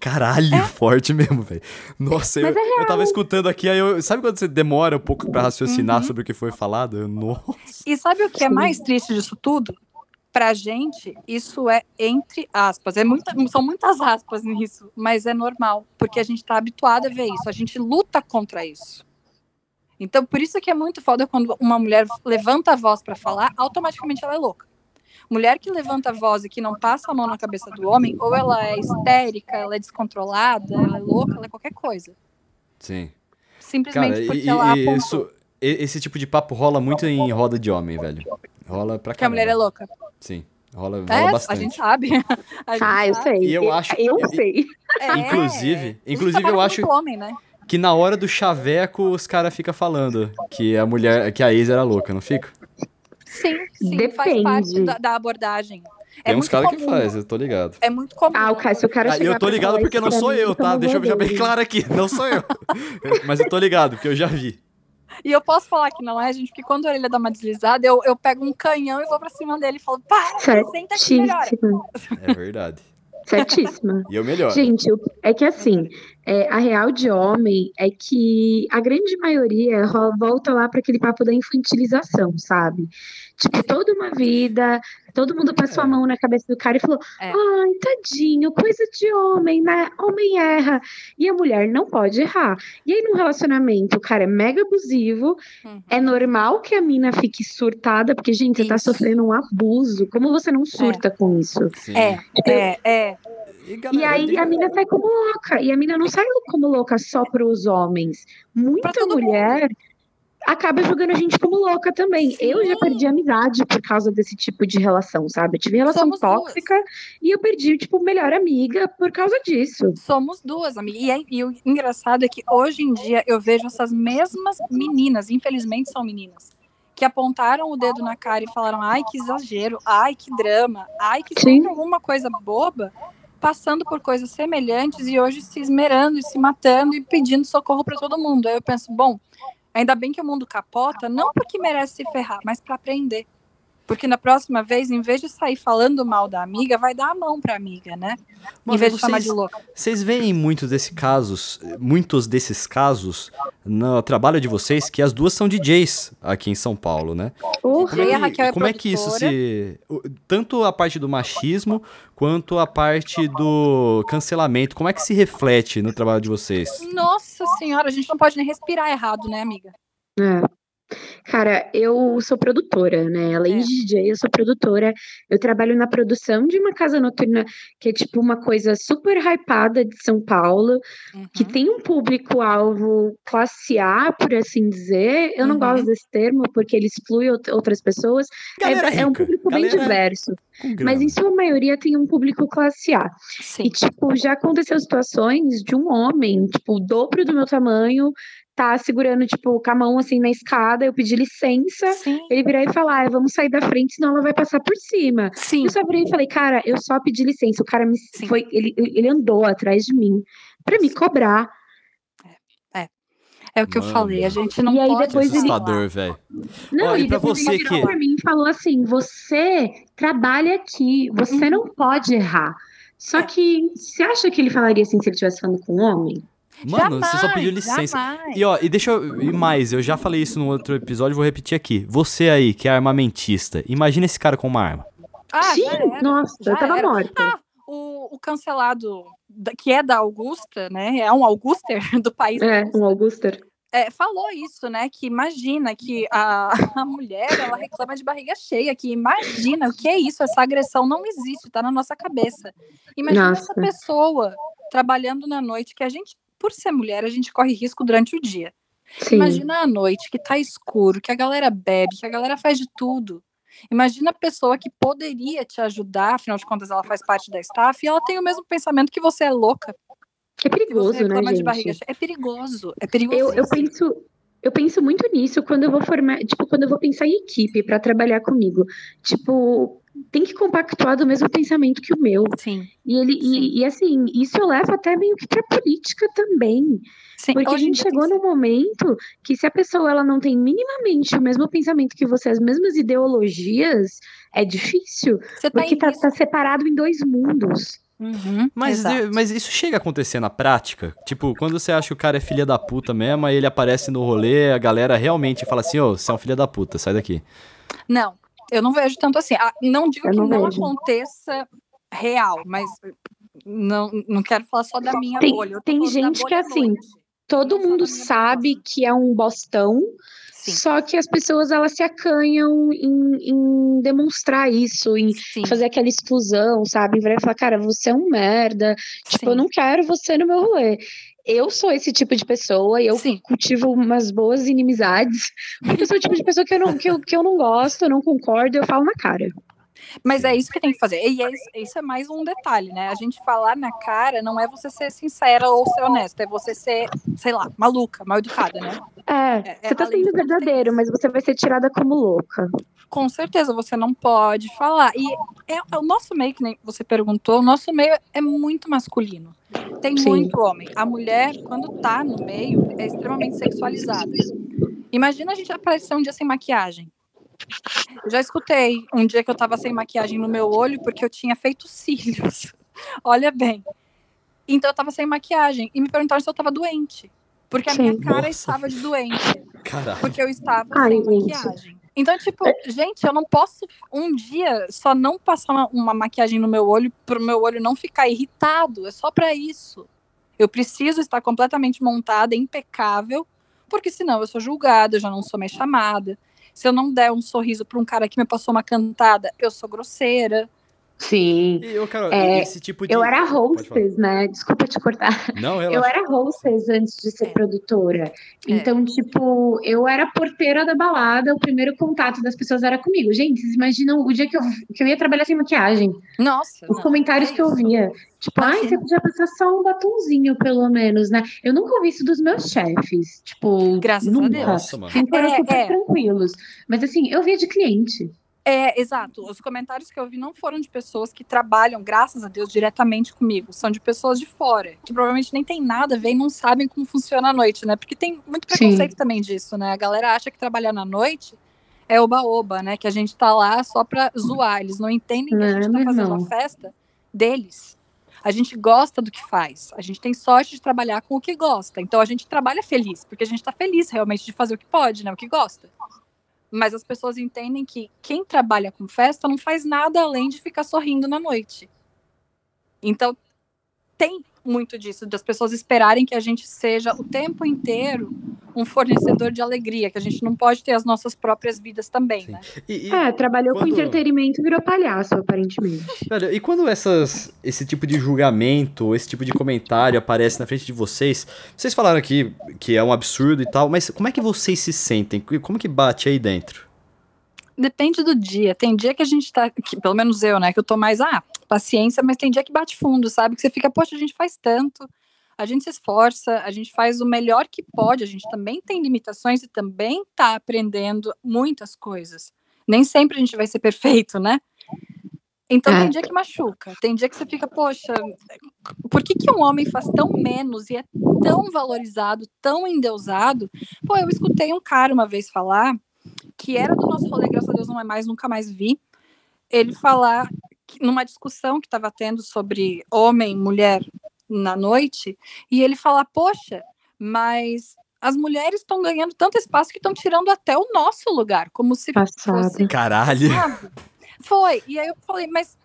Caralho, forte mesmo, velho. Nossa, eu,
é
eu tava escutando aqui, aí eu. Sabe quando você demora um pouco pra raciocinar
Uhum.
sobre o que foi falado? Eu, nossa.
E sabe o que é
Sim.
mais triste disso tudo? Pra gente, isso é entre aspas. É muita, são muitas aspas nisso, mas é normal, porque a gente tá habituado a ver isso. A gente luta contra isso. Então, por isso que é muito foda quando uma mulher levanta a voz pra falar, automaticamente ela é louca. Mulher que levanta a voz e que não passa a mão na cabeça do homem, ou ela é histérica, ela é descontrolada, ela é louca, ela é qualquer coisa.
Sim.
Simplesmente
Cara,
porque
e,
ela
e isso, esse tipo de papo rola muito em roda de homem, velho. Rola pra
que a mulher é
caramba.
louca.
Sim, rola, rola
É, a
bastante.
gente sabe. A gente
Ah, eu
sabe.
sei.
E eu acho-
Eu
e-
sei.
É,
Inclusive-
a gente
inclusive eu acho-
homem, né?
Que na hora do chaveco os caras ficam falando que a mulher, que a ex era louca, não fica?
Sim, sim, faz parte
Depende.
da, da abordagem.
Tem
é
uns
muito
caras que faz, eu tô ligado.
É muito comum.
Ah, o cara, se o cara
Ah,
chegar
eu tô ligado porque não sou
mim,
eu,
então
tá?
eu
Deixa eu deixar bem claro aqui, não sou eu. Mas eu tô ligado, porque eu já vi.
E eu posso falar que não é, gente, porque quando a orelha dá uma deslizada, eu, eu pego um canhão e vou pra cima dele e falo, para, senta aqui melhora.
Certíssima.
É verdade.
Certíssima.
E eu melhor.
Gente, é que assim, é, a real de homem é que a grande maioria volta lá para aquele papo da infantilização, sabe? Tipo, toda uma vida, todo mundo passou a
É.
mão na cabeça do cara e falou:
É.
ai, tadinho, coisa de homem, né? Homem erra. E a mulher não pode errar. E aí, num relacionamento, o cara é mega abusivo,
Uhum.
é normal que a mina fique surtada, porque, gente, você tá
Isso.
sofrendo um abuso. Como você não surta com isso?
Sim.
É, é, é.
E,
E
galera,
aí
diga-
a mina sai como louca. E a mina não sai como louca só para os homens. Muita mulher acaba julgando a gente como louca também.
Sim.
Eu já perdi amizade por causa desse tipo de relação, sabe? Eu tive relação
Somos duas.
tóxica e eu perdi, tipo, melhor amiga por causa disso.
Somos duas, amiga. E, é- e o engraçado é que hoje em dia eu vejo essas mesmas meninas, infelizmente são meninas, que apontaram o dedo na cara e falaram: ai, que exagero, ai, que drama, ai, que alguma coisa boba, passando por coisas semelhantes e hoje se esmerando e se matando e pedindo socorro para todo mundo. Aí eu penso: bom, ainda bem que o mundo capota, não porque merece se ferrar, mas para aprender. Porque na próxima vez, em vez de sair falando mal da amiga, vai dar a mão pra amiga, né?
Mas
em vez de chamar
vocês-
de louca.
Vocês veem muitos desses casos, muitos desses casos no trabalho de vocês, que as duas são DJs aqui em São Paulo, né?
Porra.
Como é
E a
que,
Raquel é
como é que isso se. Tanto a parte do machismo quanto a parte do cancelamento, como é que se reflete no trabalho de vocês?
Nossa senhora, a gente não pode nem respirar errado, né, amiga?
É. Cara, eu sou produtora, né? Além
É.
de DJ, eu sou produtora. Eu trabalho na produção de uma casa noturna que é tipo uma coisa super hypada de São Paulo, que
Uhum.
tem um público-alvo classe A, por assim dizer. Eu não
Uhum.
gosto desse termo porque ele exclui out- outras pessoas. É, é um público bem
galera-
diverso.
Com
mas em sua maioria tem um público classe A.
Sim.
E, tipo, já aconteceu situações de um homem, tipo, o dobro do meu tamanho, tá segurando, tipo, com a mão assim na escada, eu pedi licença,
Sim.
ele virar e falar, ah, vamos sair da frente, senão ela vai passar por cima.
Sim.
Eu só virei e falei, cara, eu só pedi licença. O cara me
Sim.
foi, ele, ele andou atrás de mim pra me cobrar.
É o que eu
Mano.
falei, a gente não
E aí
pode
depois ele-
Assustador, velho.
Não,
Ó, e pra
depois
você
ele virou
que-
pra mim e falou assim: você trabalha aqui, você não pode errar. Só
É.
que você acha que ele falaria assim se ele estivesse falando com um homem?
Mano, você só
Jamais,
pediu licença.
jamais.
E ó, e deixa eu. E mais, eu já falei isso no outro episódio, vou repetir aqui. Você aí, que é armamentista, imagina esse cara com uma arma.
Ah,
Sim, nossa,
já
eu tava
era.
morta.
Ah, o, o cancelado, que é da Augusta, né? É um Auguster do país.
É, um Auguster.
é, falou isso, né? Que imagina que a, a mulher ela reclama de barriga cheia, que imagina o que é isso, essa agressão não existe, tá na nossa cabeça. Imagina
Nossa.
essa pessoa trabalhando na noite, que a gente, por ser mulher, a gente corre risco durante o dia.
Sim.
Imagina a noite que tá escuro, que a galera bebe, que a galera faz de tudo. Imagina a pessoa que poderia te ajudar, afinal de contas ela faz parte da staff, e ela tem o mesmo pensamento que você é louca,
É perigoso, né,
reclama de barriga
gente?
É perigoso, é perigoso.
Eu, eu penso. Eu penso muito nisso quando eu vou formar, tipo, quando eu vou pensar em equipe pra trabalhar comigo. Tipo, tem que compactuar do mesmo pensamento que o meu.
Sim,
E ele e, e, assim, isso eu levo até meio que pra política também.
sim.
Porque a
Hoje em
gente chegou num momento que se a pessoa ela não tem minimamente o mesmo pensamento que você, as mesmas ideologias, é difícil,
Você tá
porque tá, tá separado em dois mundos.
Uhum,
Mas,
exato.
mas isso chega a acontecer na prática? Tipo, quando você acha que o cara é filha da puta mesmo, aí ele aparece no rolê, a galera realmente fala assim, ô, você é um filho da puta, sai daqui.
Não, eu não vejo tanto assim. Ah, não digo
Eu
que
não
não, aconteça real, mas não, não quero falar só da minha
Tem-
bolha.
tem gente que,
bolha
assim,
noite.
Todo mundo sabe
bolsa.
que é um bostão,
Sim,
só que as pessoas elas se acanham em, em demonstrar isso, em
sim.
fazer aquela exclusão, sabe? Em virar e falar, cara, você é um merda. Tipo, eu não quero você no meu rolê. Eu sou esse tipo de pessoa e eu
Sim.
cultivo umas boas inimizades, porque eu sou o tipo de pessoa que eu não, que eu, que eu não gosto, eu não concordo, eu falo na cara.
Mas é isso que tem que fazer. E é isso- isso é mais um detalhe, né? A gente falar na cara não é você ser sincera ou ser honesta, é você ser, sei lá, maluca, mal educada, né?
É,
É, é,
você tá sendo
tem
verdadeiro, mas você vai ser tirada como louca.
Com certeza você não pode falar. E é, é o nosso meio, que nem você perguntou, o nosso meio é muito masculino. Tem
Sim.
muito homem. A mulher, quando tá no meio, é extremamente sexualizada. Imagina a gente aparecer um dia sem maquiagem. Eu já escutei um dia que eu tava sem maquiagem no meu olho porque eu tinha feito cílios. Olha bem. Então eu tava sem maquiagem e me perguntaram se eu tava doente. Porque a minha
Sim.
cara
Nossa.
estava de doente
Caralho.
porque eu estava
Ai,
sem
gente.
maquiagem. Então, tipo, gente, eu não posso um dia só não passar uma, uma maquiagem no meu olho pro meu olho não ficar irritado. É só pra isso. Eu preciso estar completamente montada, impecável, porque senão eu sou julgada, eu já não sou mais chamada. Se eu não der um sorriso pra um cara que me passou uma cantada, eu sou grosseira.
Sim.
E eu, Carol,
É,
esse tipo de...
Eu era hostess, né? Desculpa te cortar.
Não,
Eu
relaxa.
era hostess antes de ser
É.
produtora. Então, tipo, eu era porteira da balada, o primeiro contato das pessoas era comigo. Gente, vocês imaginam o dia que eu, que eu ia trabalhar sem maquiagem?
Nossa.
Os
não,
comentários
é
que eu
isso.
via. Tipo, ai,
Imagina.
você podia passar só um batonzinho, pelo menos, né? Eu nunca ouvi isso dos meus chefes. Tipo,
Graças a
nunca.
Deus.
Nossa, mano.
Sempre foram
É,
super
é.
tranquilos. Mas assim, eu via de cliente.
É, exato. Os comentários que eu vi não foram de pessoas que trabalham, graças a Deus, diretamente comigo. São de pessoas de fora, que provavelmente nem tem nada a ver e não sabem como funciona a noite, né? Porque tem muito
Sim.
preconceito também disso, né? A galera acha que trabalhar na noite é oba-oba, né? Que a gente tá lá só pra zoar. Eles não entendem que a
Não,
gente tá fazendo
irmão.
uma festa deles. A gente gosta do que faz. A gente tem sorte de trabalhar com o que gosta. Então a gente trabalha feliz, porque a gente tá feliz realmente de fazer o que pode, né? O que gosta. Mas as pessoas entendem que quem trabalha com festa não faz nada além de ficar sorrindo na noite. Então, tem muito disso, das pessoas esperarem que a gente seja o tempo inteiro um fornecedor de alegria, que a gente não pode ter as nossas próprias vidas também,
Sim.
né?
E, e,
É, trabalhou
quando-
com entretenimento e virou palhaço, aparentemente.
e quando essas, esse tipo de julgamento, esse tipo de comentário aparece na frente de vocês, vocês falaram aqui que é um absurdo e tal, mas como é que vocês se sentem? Como que bate aí dentro?
Depende do dia. Tem dia que a gente tá. Que, pelo menos eu, né? Que eu tô mais, ah, paciência, mas tem dia que bate fundo, sabe? Que você fica, poxa, a gente faz tanto, a gente se esforça, a gente faz o melhor que pode, a gente também tem limitações e também tá aprendendo muitas coisas. Nem sempre a gente vai ser perfeito, né? Então
É.
tem dia que machuca, tem dia que você fica, poxa, por que, que um homem faz tão menos e é tão valorizado, tão endeusado? Pô, eu escutei um cara uma vez falar que era do nosso rolê, graças a Deus não é mais, nunca mais vi, ele falar numa discussão que estava tendo sobre homem e mulher na noite, e ele falar, poxa, mas as mulheres estão ganhando tanto espaço que estão tirando até o nosso lugar, como se
Passada.
fosse
Caralho.
sabe? Foi. E aí eu falei, mas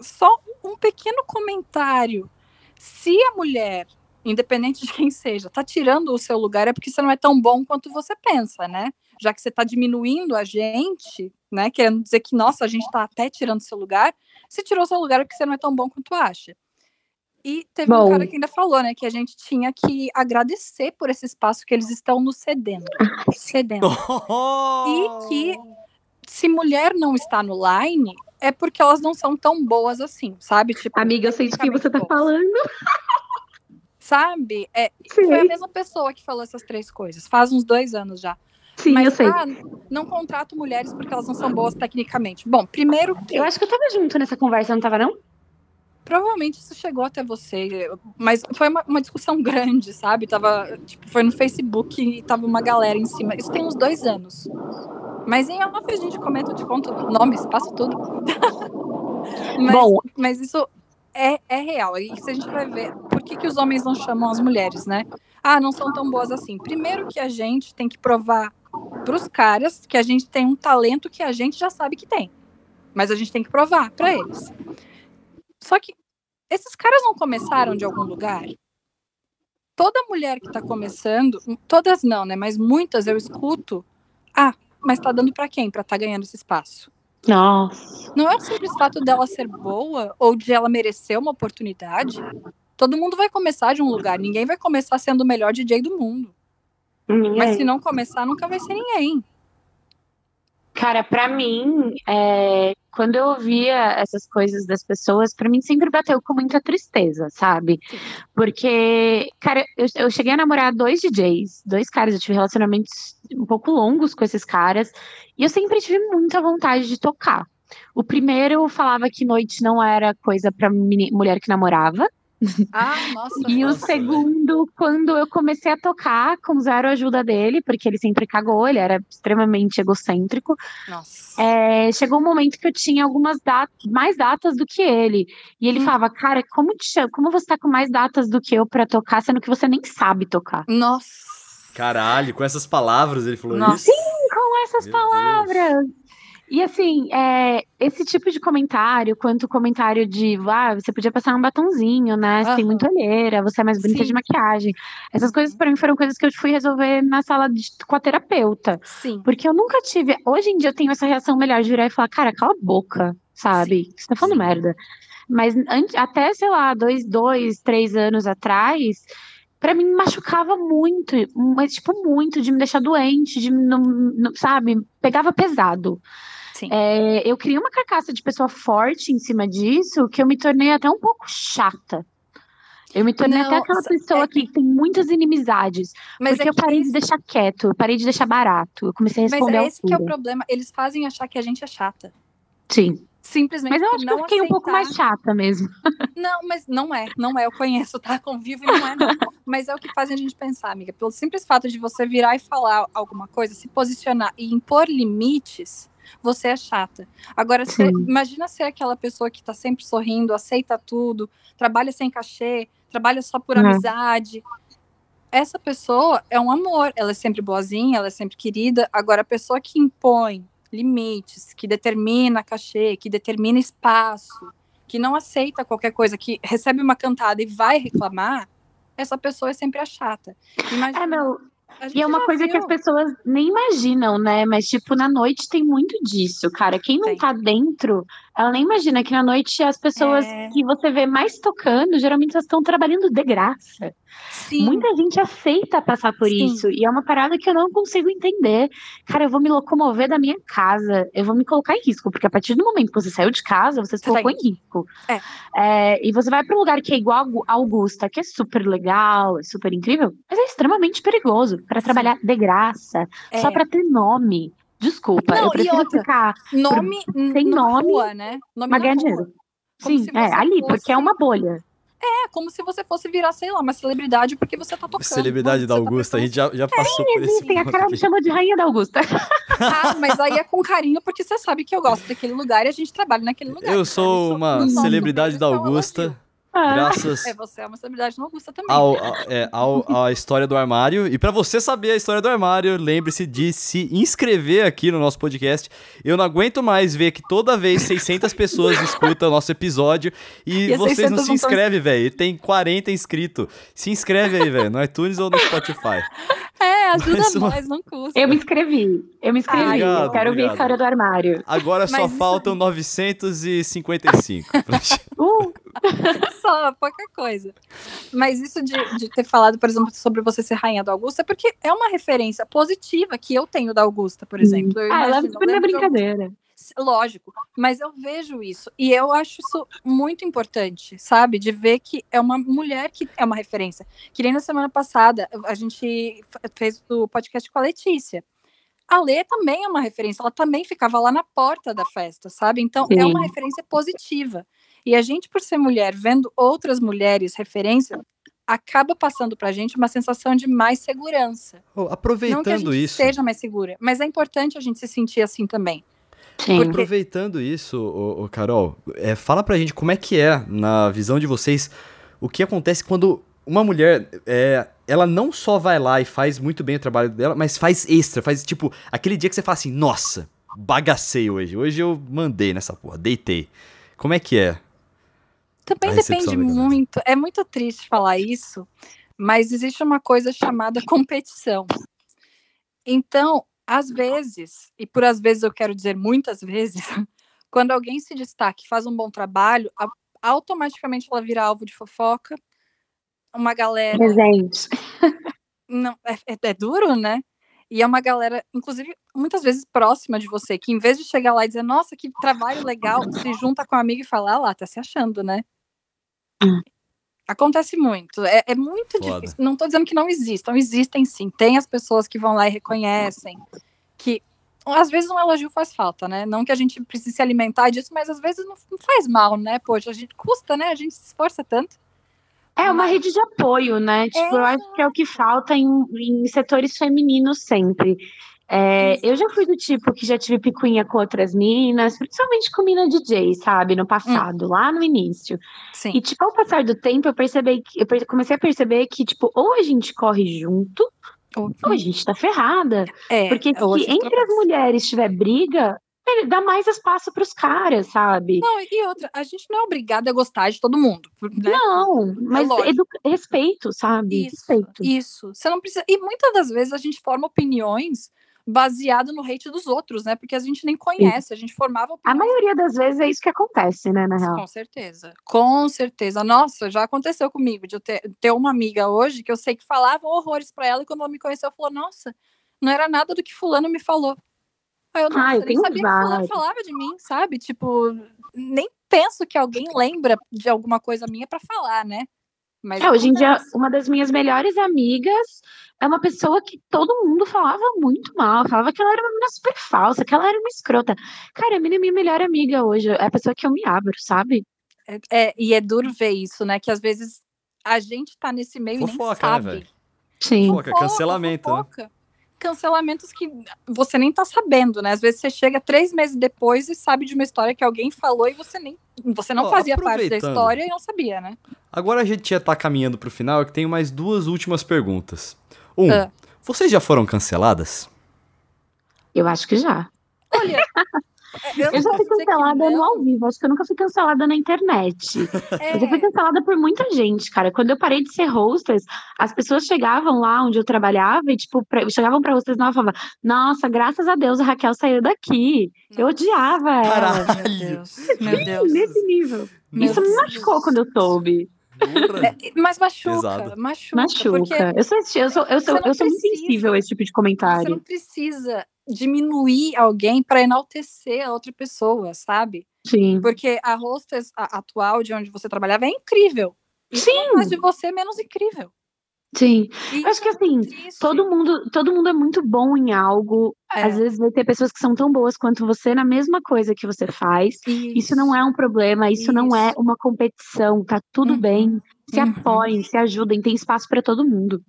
só um pequeno comentário. Se a mulher, independente de quem seja, tá tirando o seu lugar, é porque você não é tão bom quanto você pensa, né? Já que você tá diminuindo a gente, né? Querendo dizer que, nossa, a gente tá até tirando seu lugar. Se tirou seu lugar é porque você não é tão bom quanto acha. E teve um
Bom.
cara que ainda falou, né, que a gente tinha que agradecer por esse espaço que eles estão nos cedendo. Cedendo. E que se mulher não está no line, é porque elas não são tão boas assim, sabe? Tipo,
Amiga, eu sei de quem você tá
boas.
falando.
Sabe? É,
Sim,
foi a mesma pessoa que falou essas três coisas, faz uns dois anos já.
Sim,
Mas,
eu sei.
ah, não contrato mulheres porque elas não são boas tecnicamente. Bom, primeiro que
Eu acho que eu tava junto nessa conversa, não tava, não?
provavelmente isso chegou até você, mas foi uma, uma discussão grande, sabe? Tava, tipo, foi no Facebook e tava uma galera em cima. Isso tem uns dois anos. Mas em off a gente comenta, eu te conto nomes, passo tudo. mas,
Bom.
mas isso é, é real. E se a gente vai ver, por que, que os homens não chamam as mulheres, né? Ah, não são tão boas assim. Primeiro que a gente tem que provar pros caras que a gente tem um talento que a gente já sabe que tem. Mas a gente tem que provar para eles. Só que esses caras não começaram de algum lugar? Toda mulher que tá começando, todas não, né? Mas muitas eu escuto. Ah, mas tá dando para quem? Para tá ganhando esse espaço.
Nossa.
Não é o simples fato dela ser boa ou de ela merecer uma oportunidade. Todo mundo vai começar de um lugar. Ninguém vai começar sendo o melhor DJ do mundo. Mas se não começar, nunca vai ser ninguém.
Cara, pra mim, é, quando eu ouvia essas coisas das pessoas, pra mim sempre bateu com muita tristeza, sabe? Porque, cara, eu, eu cheguei a namorar dois DJs, dois caras, eu tive relacionamentos um pouco longos com esses caras, e eu sempre tive muita vontade de tocar. O primeiro falava que noite não era coisa pra meni- mulher que namorava,
Ah, nossa.
e o
Nossa,
segundo, quando eu comecei a tocar com zero ajuda dele, porque ele sempre cagou, ele era extremamente egocêntrico.
Nossa.
É, chegou um momento que eu tinha algumas datas, mais datas do que ele. E ele
Hum.
falava, cara, como, te chama- como você tá com mais datas do que eu pra tocar, sendo que você nem sabe tocar?
Nossa.
Caralho, com essas palavras ele falou
Nossa.
isso.
Com essas
Meu
palavras! E assim, é, esse tipo de comentário, quanto comentário de, ah, você podia passar um batonzinho, né? Você tem
Aham.
muita olheira, você é mais bonita
Sim.
de maquiagem. Essas coisas pra mim foram coisas que eu fui resolver na sala de- com a terapeuta.
Sim.
Porque eu nunca tive. Hoje em dia eu tenho essa reação melhor de virar e falar, cara, cala a boca, sabe? Você tá falando
Sim.
merda. Mas ante- até, sei lá, dois, dois, três anos atrás, pra mim me machucava muito, mas, tipo, muito, de me deixar doente, de não, não- sabe, pegava pesado.
Sim.
É, eu criei uma carcaça de pessoa forte em cima disso, que eu me tornei até um pouco chata. Eu me tornei
Não,
até aquela pessoa
é-
que tem muitas inimizades.
Mas
porque
é
eu parei
esse-
de deixar quieto, eu parei de deixar barato. Eu comecei a
Mas
responder
é
à
esse que é o problema. Eles fazem achar que a gente é chata.
Sim.
Simplesmente
Mas eu acho que eu fiquei um pouco mais
aceitar.
chata mesmo.
Não, mas não é, não é. Eu conheço, tá? Convivo e não é, não. Mas é o que faz a gente pensar, amiga. Pelo simples fato de você virar e falar alguma coisa, se posicionar e impor limites, você é chata. Agora, você, imagina ser aquela pessoa que tá sempre sorrindo, aceita tudo, trabalha sem cachê, trabalha só por
É.
amizade. Essa pessoa é um amor, ela é sempre boazinha, ela é sempre querida. Agora, a pessoa que impõe limites, que determina cachê, que determina espaço, que não aceita qualquer coisa, que recebe uma cantada e vai reclamar, essa pessoa é sempre a chata. Imagina,
É, meu. E é uma coisa que as
viu.
pessoas nem imaginam, né? Mas, tipo, na noite tem muito disso, cara. Quem não
Tem.
tá dentro, ela nem imagina que na noite as pessoas
É.
que você vê mais tocando, geralmente elas estão trabalhando de graça.
Sim.
Muita gente aceita passar por
Sim.
isso. E é uma parada que eu não consigo entender. Cara, eu vou me locomover da minha casa. Eu vou me colocar em risco. Porque a partir do momento que você saiu de casa, você se
Você tá
colocou
em
em risco.
É.
É, e você vai para um lugar que é igual a Augusta, que é super legal, é super incrível, mas é extremamente perigoso para trabalhar de graça,
É.
só para ter nome. Desculpa,
Não,
eu prefiro
outra,
ficar
Nome
Tem
na
nome,
rua, né? Nome
mas
na
ganhar
rua.
dinheiro. Sim, é, ali, porque
fosse-
é uma bolha.
É como se você fosse virar, sei lá, uma celebridade porque você tá tocando.
Celebridade da
tá
Augusta, a gente já, já passou
É,
por esse
Tem a cara me chamou de rainha da Augusta.
Ah, mas aí é com carinho, porque você sabe que eu gosto daquele lugar e a gente trabalha naquele lugar.
Eu sou
isso-
uma
no nosso
celebridade da
isso
Augusta.
Ah,
graças
É, você é uma celebridade na Augusta também.
ao, a- é, ao- à história do armário. E pra você saber a história do armário, lembre-se de se inscrever aqui no nosso podcast. Eu não aguento mais ver que toda vez 600 pessoas escutam o nosso episódio e,
E
vocês não
600
se
não tão-
inscrevem, velho. Tem 40 inscritos. Se inscreve aí, velho, no iTunes ou no Spotify.
É, ajuda
Mas uma-
nós, não custa.
Eu me inscrevi. Eu me inscrevi.
Obrigado,
eu quero ver
obrigado.
a história do armário.
Agora só
Mas isso-
faltam 955. pra che-
Uh,
Só, pouca coisa. Mas isso de, de ter falado, por exemplo, sobre você ser rainha da Augusta, é porque é uma referência positiva que eu tenho da Augusta, por exemplo. Eu
ah, ela super na
Augusta.
brincadeira.
Lógico, mas eu vejo isso e eu acho isso muito importante, sabe? De ver que é uma mulher que é uma referência. Que nem na semana passada a gente fez o podcast com a Letícia. A Lê também é uma referência, ela também ficava lá na porta da festa, sabe? Então é
Sim.
uma referência positiva. E a gente, por ser mulher, vendo outras mulheres referência, acaba passando pra gente uma sensação de mais segurança.
Ô,
Não que a
aproveitando
gente
isso.
seja mais segura, mas é importante a gente se sentir assim também.
Sim.
Porque-
Aproveitando isso, ô, ô, Carol, é, fala pra gente como é que é, na visão de vocês, o que acontece quando uma mulher, é, ela não só vai lá e faz muito bem o trabalho dela, mas faz extra, faz tipo, aquele dia que você fala assim, nossa, bagacei hoje, hoje eu mandei nessa porra, deitei. Como é que é?
Também depende muito. É muito triste falar isso, mas existe uma coisa chamada competição. Então, às vezes, e por às vezes eu quero dizer muitas vezes, quando alguém se destaca e faz um bom trabalho, automaticamente ela vira alvo de fofoca. Uma galera.
Presente.
Não, é, é- é duro, né? E é uma galera, inclusive, muitas vezes próxima de você, que em vez de chegar lá e dizer, nossa, que trabalho legal, se junta com a amiga e fala, ah lá, tá se achando, né?
Hum.
Acontece muito. É, é muito
Foda.
difícil. Não tô dizendo que não existam, existem sim. Tem as pessoas que vão lá e reconhecem. Que às vezes um elogio faz falta, né? Não que a gente precise se alimentar disso, mas às vezes não, não faz mal, né? Poxa, a gente custa, né? A gente se esforça tanto.
É uma
Mas-
rede de apoio, né? Tipo, eu acho que é o que falta em, em setores femininos sempre. É, eu já fui do tipo que já tive picuinha com outras minas, principalmente com mina DJ, sabe? No passado, lá no início.
Sim.
E, tipo, ao passar do tempo, eu percebi que eu comecei a perceber que, tipo, ou a gente corre junto, ou a gente tá ferrada.
É,
Porque se entre as mulheres tiver briga, ele dá mais espaço pros caras, sabe?
Não, e outra, a gente não é obrigada a gostar de todo mundo, né?
Não, mas
lógico.
edu- respeito, sabe?
Isso,
Respeito.
isso. Você não precisa. E muitas das vezes a gente forma opiniões baseado no hate dos outros, né? Porque a gente nem conhece, a gente formava
A maioria das vezes é isso que acontece, né, na real.
Com certeza, com certeza. Nossa, já aconteceu comigo de eu ter, ter uma amiga hoje que eu sei que falava horrores pra ela e quando ela me conheceu, falou: Nossa, não era nada do que Fulano me falou. Aí eu, nem
tenho
sabia que Fulano
vários.
falava de mim, sabe? Tipo, nem penso que alguém lembra de alguma coisa minha pra falar, né? Mas
É, hoje em dia, uma das minhas melhores amigas é uma pessoa que todo mundo falava muito mal, falava que ela era uma menina super falsa, que ela era uma escrota. Cara, a menina é minha melhor amiga hoje, é a pessoa que eu me abro, sabe?
É, é, e é duro ver isso, né? Que às vezes a gente tá nesse meio e
Fofoca,
nem
né,
sabe.
velho?
Sim.
Fofoca, cancelamento, né?
fofoca. Cancelamentos que você nem tá sabendo, né? Às vezes você chega três meses depois e sabe de uma história que alguém falou e você nem. Você não
Ó,
fazia parte da história e não sabia, né?
Agora a gente já tá caminhando pro final, eu tenho mais duas últimas perguntas. Um,
Ah.
vocês já foram canceladas?
Eu acho que já.
Olha, Eu,
Eu já fui cancelada no ao vivo, acho que eu nunca fui cancelada na internet. Eu já fui
É,
cancelada por muita gente, cara. Quando eu parei de ser hostess, as pessoas chegavam lá onde eu trabalhava e, tipo, pra- chegavam pra hostess nova e falavam: Nossa, graças a Deus a Raquel saiu daqui. Eu odiava ela.
Caralho.
Meu Deus, meu Deus.
Nesse nível.
Meu
Isso me
Deus.
machucou quando eu soube.
Porra.
Mas machuca,
Pesado.
machuca.
Eu sou, eu sou, eu sou,
você
eu sou muito sensível a esse tipo de
você
comentário.
não precisa diminuir alguém para enaltecer a outra pessoa, sabe?
Sim.
Porque a hostess a- atual de onde você trabalhava é incrível. Isso não
Sim.
faz de você menos incrível.
Sim.
E
Eu acho que
isso é
assim,
triste.
todo mundo, todo mundo é muito bom em algo.
É,
Às vezes vai ter pessoas que são tão boas quanto você na mesma coisa que você faz. Isso não é um problema, isso, não é
Isso.
uma competição, tá tudo
Uhum,
bem. Se
uhum.
apoiem, se ajudem, tem espaço pra todo mundo.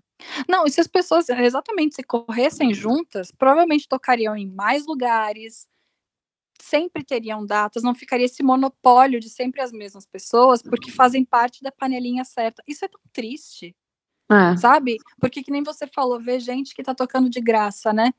Não, e se as pessoas exatamente se corressem juntas, provavelmente tocariam em mais lugares, sempre teriam datas, não ficaria esse monopólio de sempre as mesmas pessoas, porque fazem parte da panelinha certa. Isso é tão triste,
É,
sabe? Porque que nem você falou, ver gente que tá tocando de graça, né?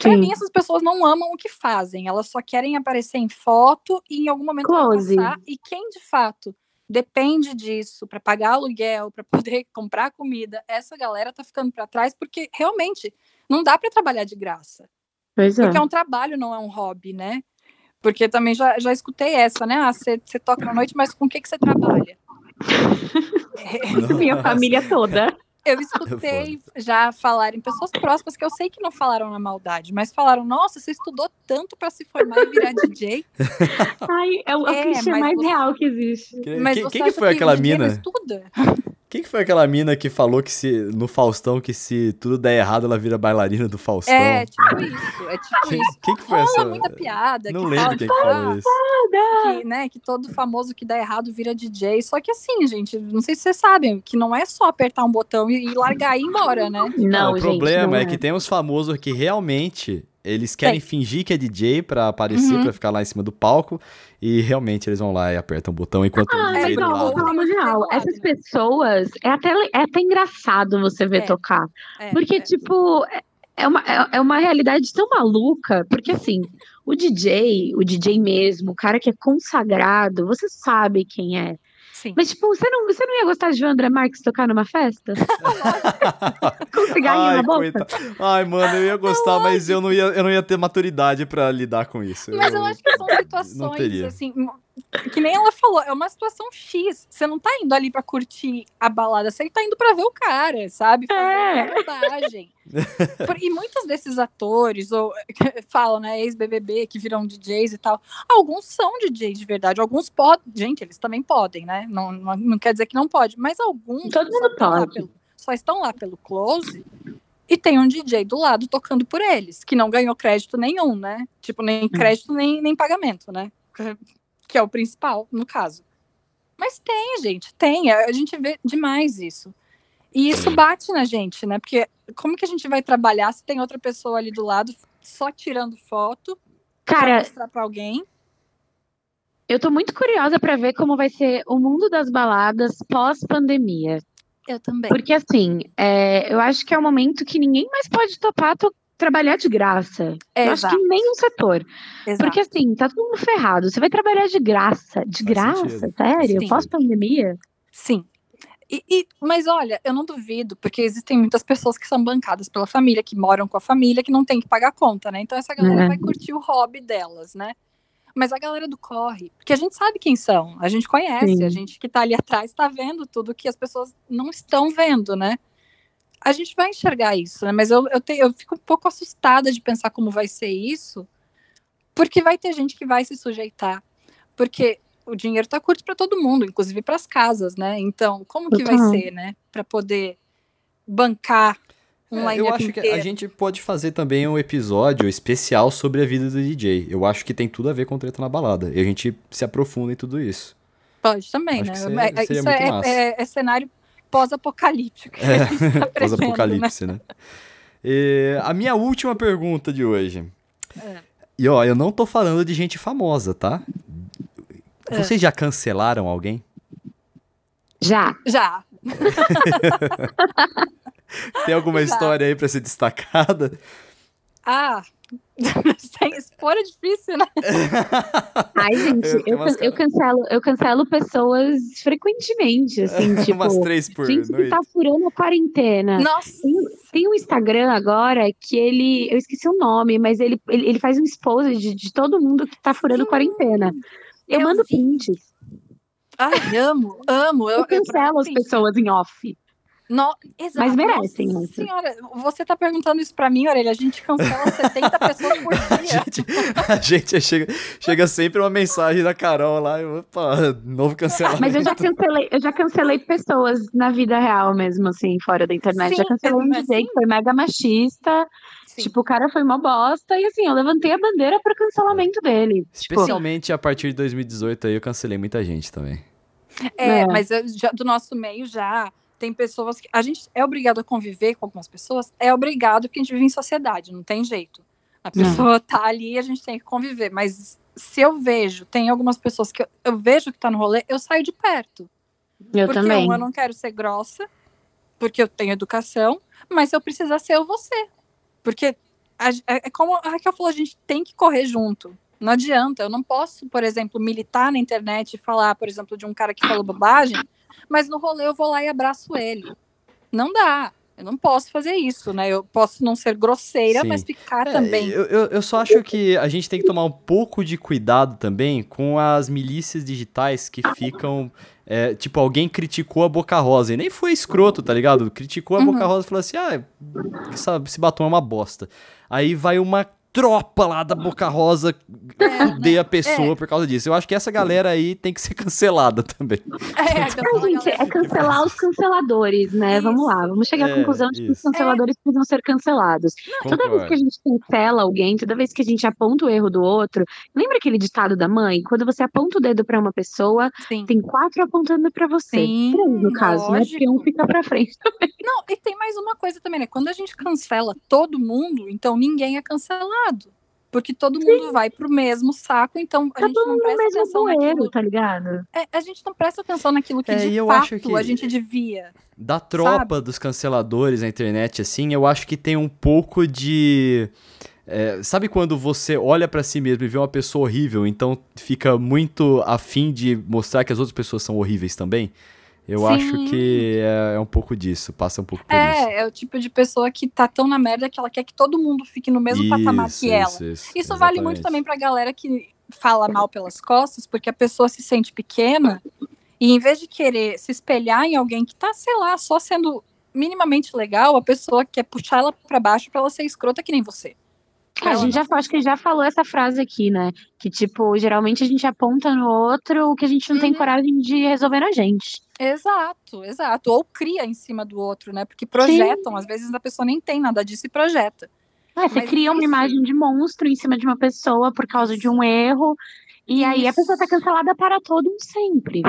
Pra
sim.
mim, essas pessoas não amam o que fazem, elas só querem aparecer em foto e em algum momento
Close.
passar. E quem de fato depende disso para pagar aluguel, para poder comprar comida, essa galera tá ficando para trás porque realmente não dá para trabalhar de graça.
Pois é.
Porque é um trabalho, não é um hobby, né? Porque também já, já escutei essa, né? Ah, você toca na noite, mas com o que, que você trabalha?
Minha família toda.
Eu escutei já falarem pessoas próximas que eu sei que não falaram na maldade, mas falaram: Nossa, você estudou tanto para se formar e virar DJ.
Ai, é o, é o
É,
clichê mais
você-
real que existe.
Que-
Mas
quem
você
quem que foi aquela
DJ não
mina?
estuda?
Quem que foi aquela mina que falou que se no Faustão que se tudo der errado ela vira bailarina do Faustão?
É, tipo isso, é tipo
Quem,
isso.
quem que foi essa?
muita piada.
Não
que
lembro
fala,
quem que falou isso.
que, né, que todo famoso que dá errado vira DJ. Só que assim, gente, não sei se vocês sabem, que não é só apertar um botão e, e largar e ir embora, né?
Não,
o
gente,
problema
não
é que tem uns famosos que realmente eles querem fingir que é DJ pra aparecer,
Uhum.
pra ficar lá em cima do palco e realmente eles vão lá e apertam o botão enquanto o
Ah,
DJ
é,
do lado.
falando real, essas pessoas é até, é até engraçado você ver
É.
tocar.
É,
Porque,
é.
tipo, é- é uma, é- é uma realidade tão maluca, porque assim, o DJ, o DJ mesmo, o cara que é consagrado, você sabe quem é.
Sim.
Mas, tipo, você não, você não ia gostar de ver o André Marques tocar numa festa? Com cigarrinho
Ai,
na boca?
coitado. Ai, mano, eu ia gostar, mas eu não ia, eu não ia ter maturidade pra lidar com isso.
Mas eu acho que são situações, assim, que nem ela falou, é uma situação X. Você não tá indo ali pra curtir a balada, você tá indo pra ver o cara, sabe? Fazer
É.
uma e muitos desses atores, ou falam, né, ex-BBB, que viram DJs e tal, alguns são DJs de verdade, alguns podem. Gente, eles também podem, né? Não, não, não quer dizer que não pode, mas alguns
Todo mundo pode.
pelo- só estão lá pelo close e tem um DJ do lado tocando por eles, que não ganhou crédito nenhum, né? Tipo, nem crédito, nem, nem pagamento, né? Que é o principal, no caso. Mas tem, gente, tem. A gente vê demais isso. E isso bate na gente, né? Porque como que a gente vai trabalhar se tem outra pessoa ali do lado só tirando foto pra
Cara,
mostrar pra alguém?
eu tô muito curiosa pra ver como vai ser o mundo das baladas pós-pandemia.
Eu também.
Porque, assim, é, eu acho que é um momento que ninguém mais pode topar to- trabalhar de graça.
É,
eu acho que em nenhum setor.
exato.
Porque, assim, tá todo mundo ferrado. Você vai trabalhar de graça. De
Faz
graça?
sentido.
Sério? Pós-pandemia?
Sim. E, e- mas olha, eu não duvido, porque existem muitas pessoas que são bancadas pela família, que moram com a família, que não tem que pagar conta, né? Então essa galera
É.
vai curtir o hobby delas, né? Mas a galera do corre, porque a gente sabe quem são, a gente conhece,
Sim.
a gente que tá ali atrás tá vendo tudo que as pessoas não estão vendo, né? A gente vai enxergar isso, né? Mas eu, eu, te- eu fico um pouco assustada de pensar como vai ser isso, porque vai ter gente que vai se sujeitar. Porque o dinheiro tá curto para todo mundo, inclusive para as casas, né? Então, como que vai
Total.
ser, né? Para poder bancar um
É, eu acho que a
inteiro.
gente pode fazer também um episódio especial sobre a vida do DJ. Eu acho que tem tudo a ver com treta na balada. E a gente se aprofunda em tudo isso.
Pode também,
acho
né?
que seria-
É-
seria
isso
muito
é,
massa.
é- é cenário pós-apocalíptico. gente tá prevendo, né?
Pós-apocalipse, né? E a minha última pergunta de hoje.
É.
E ó, eu não tô falando de gente famosa, tá?
É.
Vocês já cancelaram alguém?
Já.
Já.
Tem alguma
Já.
história aí pra ser destacada?
Ah, Sem expor é difícil, né?
Ai, gente,
Eu
eu, can- eu cancelo, eu cancelo pessoas frequentemente, assim, tipo,
Umas três por
gente que
noite.
tá furando a quarentena.
Nossa.
Tem um Instagram agora que ele, eu esqueci o nome, mas ele, ele, ele faz um expose de, de todo mundo que tá furando
Sim,
quarentena. Eu,
eu
mando
vi.
prints.
Ai, amo, amo.
Eu, cancelo as pessoas em off.
No, exato.
Mas merecem
Nossa
isso.
senhora, você tá perguntando isso pra mim, Orelha? A gente cancela 70 pessoas por
A
dia.
gente, a gente chega, chega sempre uma mensagem da Carol lá, e, opa, novo cancelamento.
Mas eu já cancelei, eu já cancelei pessoas na vida real mesmo, assim, fora da internet.
Sim,
já cancelei um
mas
DJ que foi mega machista.
Sim.
Tipo, o cara foi uma bosta. E assim, eu levantei a bandeira pro cancelamento dele. Tipo,
Especialmente a partir de 2018 aí eu cancelei muita gente também.
É,
É.
mas eu já- do nosso meio já tem pessoas que. A gente é obrigado a conviver com algumas pessoas, é obrigado porque a gente vive em sociedade, não tem jeito. A
Não.
pessoa tá ali e a gente tem que conviver. Mas se eu vejo, tem algumas pessoas que eu, eu vejo que tá no rolê, eu saio de perto.
eu
porque
também.
um, eu não quero ser grossa, porque eu tenho educação, mas se eu precisar ser, eu vou ser. Porque a- é, é como a Raquel falou, a gente tem que correr junto. Não adianta, eu não posso, por exemplo, militar na internet e falar, por exemplo, de um cara que falou bobagem, mas no rolê eu vou lá e abraço ele. Não dá. Eu não posso fazer isso, né? Eu posso não ser grosseira,
Sim.
mas ficar
É,
também.
Eu, eu, eu só acho que a gente tem que tomar um pouco de cuidado também com as milícias digitais que ficam. é, tipo, alguém criticou a Boca Rosa e nem foi escroto, tá ligado? Criticou a
Uhum.
Boca Rosa e falou assim: ah, esse batom é uma bosta. Aí vai uma tropa lá da Boca Rosa
É,
fuder a pessoa
É.
por causa disso. Eu acho que essa galera aí tem que ser cancelada também.
É,
Ah, gente, é cancelar os canceladores, né? Vamos lá, vamos chegar à
É,
conclusão de que os
isso.
canceladores precisam ser cancelados. Toda vez que a gente cancela alguém, toda vez que a gente aponta o erro do outro, lembra aquele ditado da mãe? Quando você aponta o dedo pra uma pessoa,
Sim.
tem quatro apontando pra você.
Sim,
Três, no caso, né? Porque um
lógico.
fica pra frente.
Não, e tem mais uma coisa também, né? Quando a gente cancela todo mundo, então ninguém é cancelado. Porque todo mundo vai pro mesmo saco, então a
Tá
gente
todo
não
no
presta
mesmo
atenção
bueiro,
naquilo.
tá ligado?
É, a gente não presta atenção naquilo que
É,
de
eu
fato
acho que-
a gente devia.
Da tropa dos canceladores na internet, assim, eu acho que tem um pouco de. é, sabe quando você olha pra si mesmo e vê uma pessoa horrível, então fica muito afim de mostrar que as outras pessoas são horríveis também? Eu
Sim.
acho que é, é um pouco disso, passa um pouco por isso.
É, é o tipo de pessoa que tá tão na merda que ela quer que todo mundo fique no mesmo patamar que ela.
Isso, isso,
Isso vale muito também pra galera que fala mal pelas costas, porque a pessoa se sente pequena e em vez de querer se espelhar em alguém que tá, sei lá, só sendo minimamente legal, a pessoa quer puxar ela pra baixo pra ela ser escrota que nem você.
Ah, a gente já, acho que já falou essa frase aqui, né? Que, tipo, geralmente a gente aponta no outro o que a gente não tem
Uhum.
coragem de resolver na gente.
Exato, exato. Ou cria em cima do outro, né? Porque projetam, às vezes a pessoa nem tem nada disso e projeta.
Ah, você
Mas
cria uma
isso-
imagem de monstro em cima de uma pessoa por causa de um erro. E aí a pessoa tá
Isso.
cancelada para todo um sempre.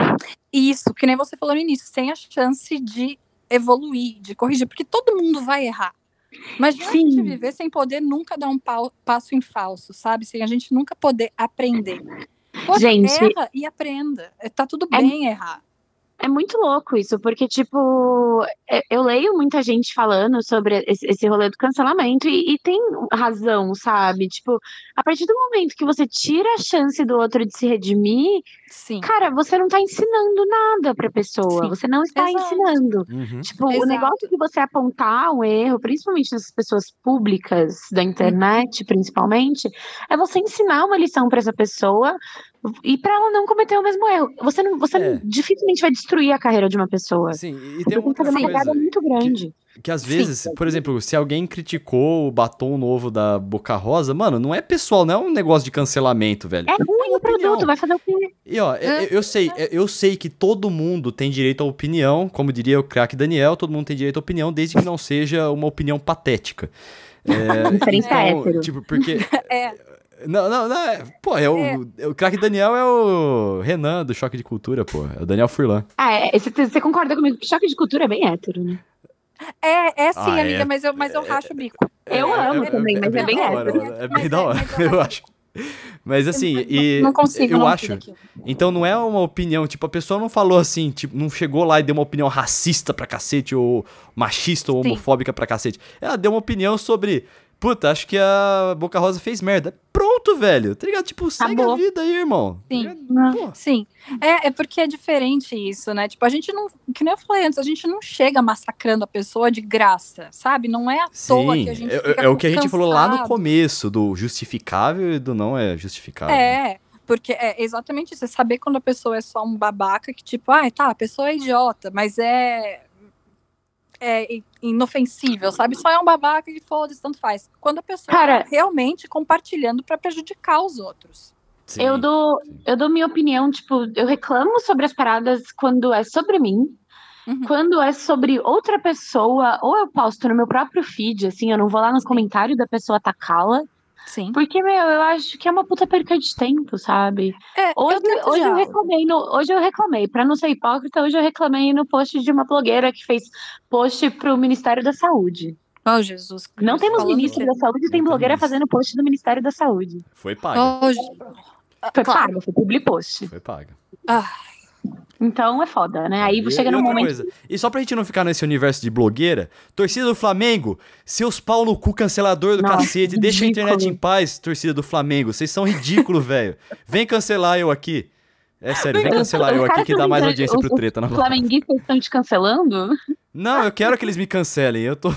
Isso, que nem você falou no início, sem a chance de evoluir, de corrigir, porque todo mundo vai errar. Mas a gente
Sim.
viver sem poder nunca dar um pau- passo em falso, sabe? Sem a gente nunca poder aprender. Poxa,
Gente-
erra e aprenda. É, Tá tudo
É-
bem errar.
É muito louco isso, porque, tipo, é- eu leio muita gente falando sobre esse, rolê do cancelamento e, e tem razão, sabe? Tipo, a partir do momento que você tira a chance do outro de se redimir,
Sim.
cara, você não tá ensinando nada pra pessoa.
Sim.
Você não está
Exato.
ensinando.
Uhum.
Tipo, o
Exato.
negócio de você apontar um erro, principalmente nessas pessoas públicas da internet, principalmente, é você ensinar uma lição pra essa pessoa e pra ela não cometer o mesmo erro. Você não, você
É.
não- dificilmente vai destruir a carreira de uma pessoa.
Sim, e tem
que
outra
uma
coisa.
muito grande.
Que às vezes, por exemplo, se alguém criticou o batom novo da Boca Rosa, mano, não é pessoal, não é um negócio de cancelamento, velho.
É ruim o produto, vai fazer o quê?
E ó, eu, eu sei, eu sei que todo mundo tem direito à opinião, como diria o craque Daniel, todo mundo tem direito à opinião, desde que não seja uma opinião patética. É, então,
hétero.
tipo, porque.
É.
Não, não, não, é, pô, é o, o craque Daniel é o Renan do Choque de Cultura, pô. É o Daniel Furlan.
Ah, é, você, você concorda comigo que choque de cultura é bem hétero, né?
É, é sim,
Ah,
amiga,
é.
mas eu, mas eu racho o bico.
Eu amo também, mas é bem
hétero.
É bem
é-
da hora,
eu
eu
acho.
Mas assim, e
não consigo
eu
não
acho. Então não é uma opinião, tipo, a pessoa não falou assim, tipo, não chegou lá e deu uma opinião racista pra cacete, ou machista, ou
Sim.
homofóbica pra cacete. Ela deu uma opinião sobre puta, acho que a Boca Rosa fez merda. Pronto, velho. Tá ligado? Tipo, segue
Acabou.
a vida aí, irmão.
Sim.
Tá ligado? Pô.
Sim, é, é porque é diferente isso, né? Tipo, a gente não, que nem eu falei antes, a gente não chega massacrando a pessoa de graça, sabe? Não é à toa
Sim,
que a gente
é,
fica
é o que a gente falou lá no
cansado.
começo, do justificável e do não é justificável.
É, porque é exatamente isso, é saber quando a pessoa é só um babaca que, tipo, ah, tá, a pessoa é idiota, mas é, é inofensível, sabe? Só é um babaca que foda-se, tanto faz. Quando a pessoa
Cara-
tá realmente compartilhando pra prejudicar os outros.
Sim.
Eu dou, eu dou minha opinião, tipo, eu reclamo sobre as paradas quando é sobre mim.
Uhum.
Quando é sobre outra pessoa, ou eu posto no meu próprio feed, assim, eu não vou lá no
Sim.
comentário da pessoa atacá-la.
Sim.
Porque, meu, eu acho que é uma puta perca de tempo, sabe?
É,
Hoje,
eu
hoje eu reclamei, no, hoje eu reclamei, pra não ser hipócrita, hoje eu reclamei no post de uma blogueira que fez post pro Ministério da Saúde.
Oh, Jesus.
Não temos ministro da Saúde, tem blogueira fazendo post do Ministério da Saúde.
Foi paga.
Oh,
Foi
claro.
pago, foi public post.
Foi paga.
Ah,
Então é foda, né? Aí
E-
chega
e
num momento.
coisa, e só pra gente não ficar nesse universo de blogueira, torcida do Flamengo, seus pau no cu cancelador do
Nossa,
cacete, deixa a
ridículo.
internet em paz, torcida do Flamengo. Vocês são ridículos, velho. Vem cancelar eu aqui. É sério, vem cancelar eu aqui que dá mais audiência
os-
pro treta
Os flamenguistas estão te cancelando?
Não, eu quero que eles me cancelem. Eu tô.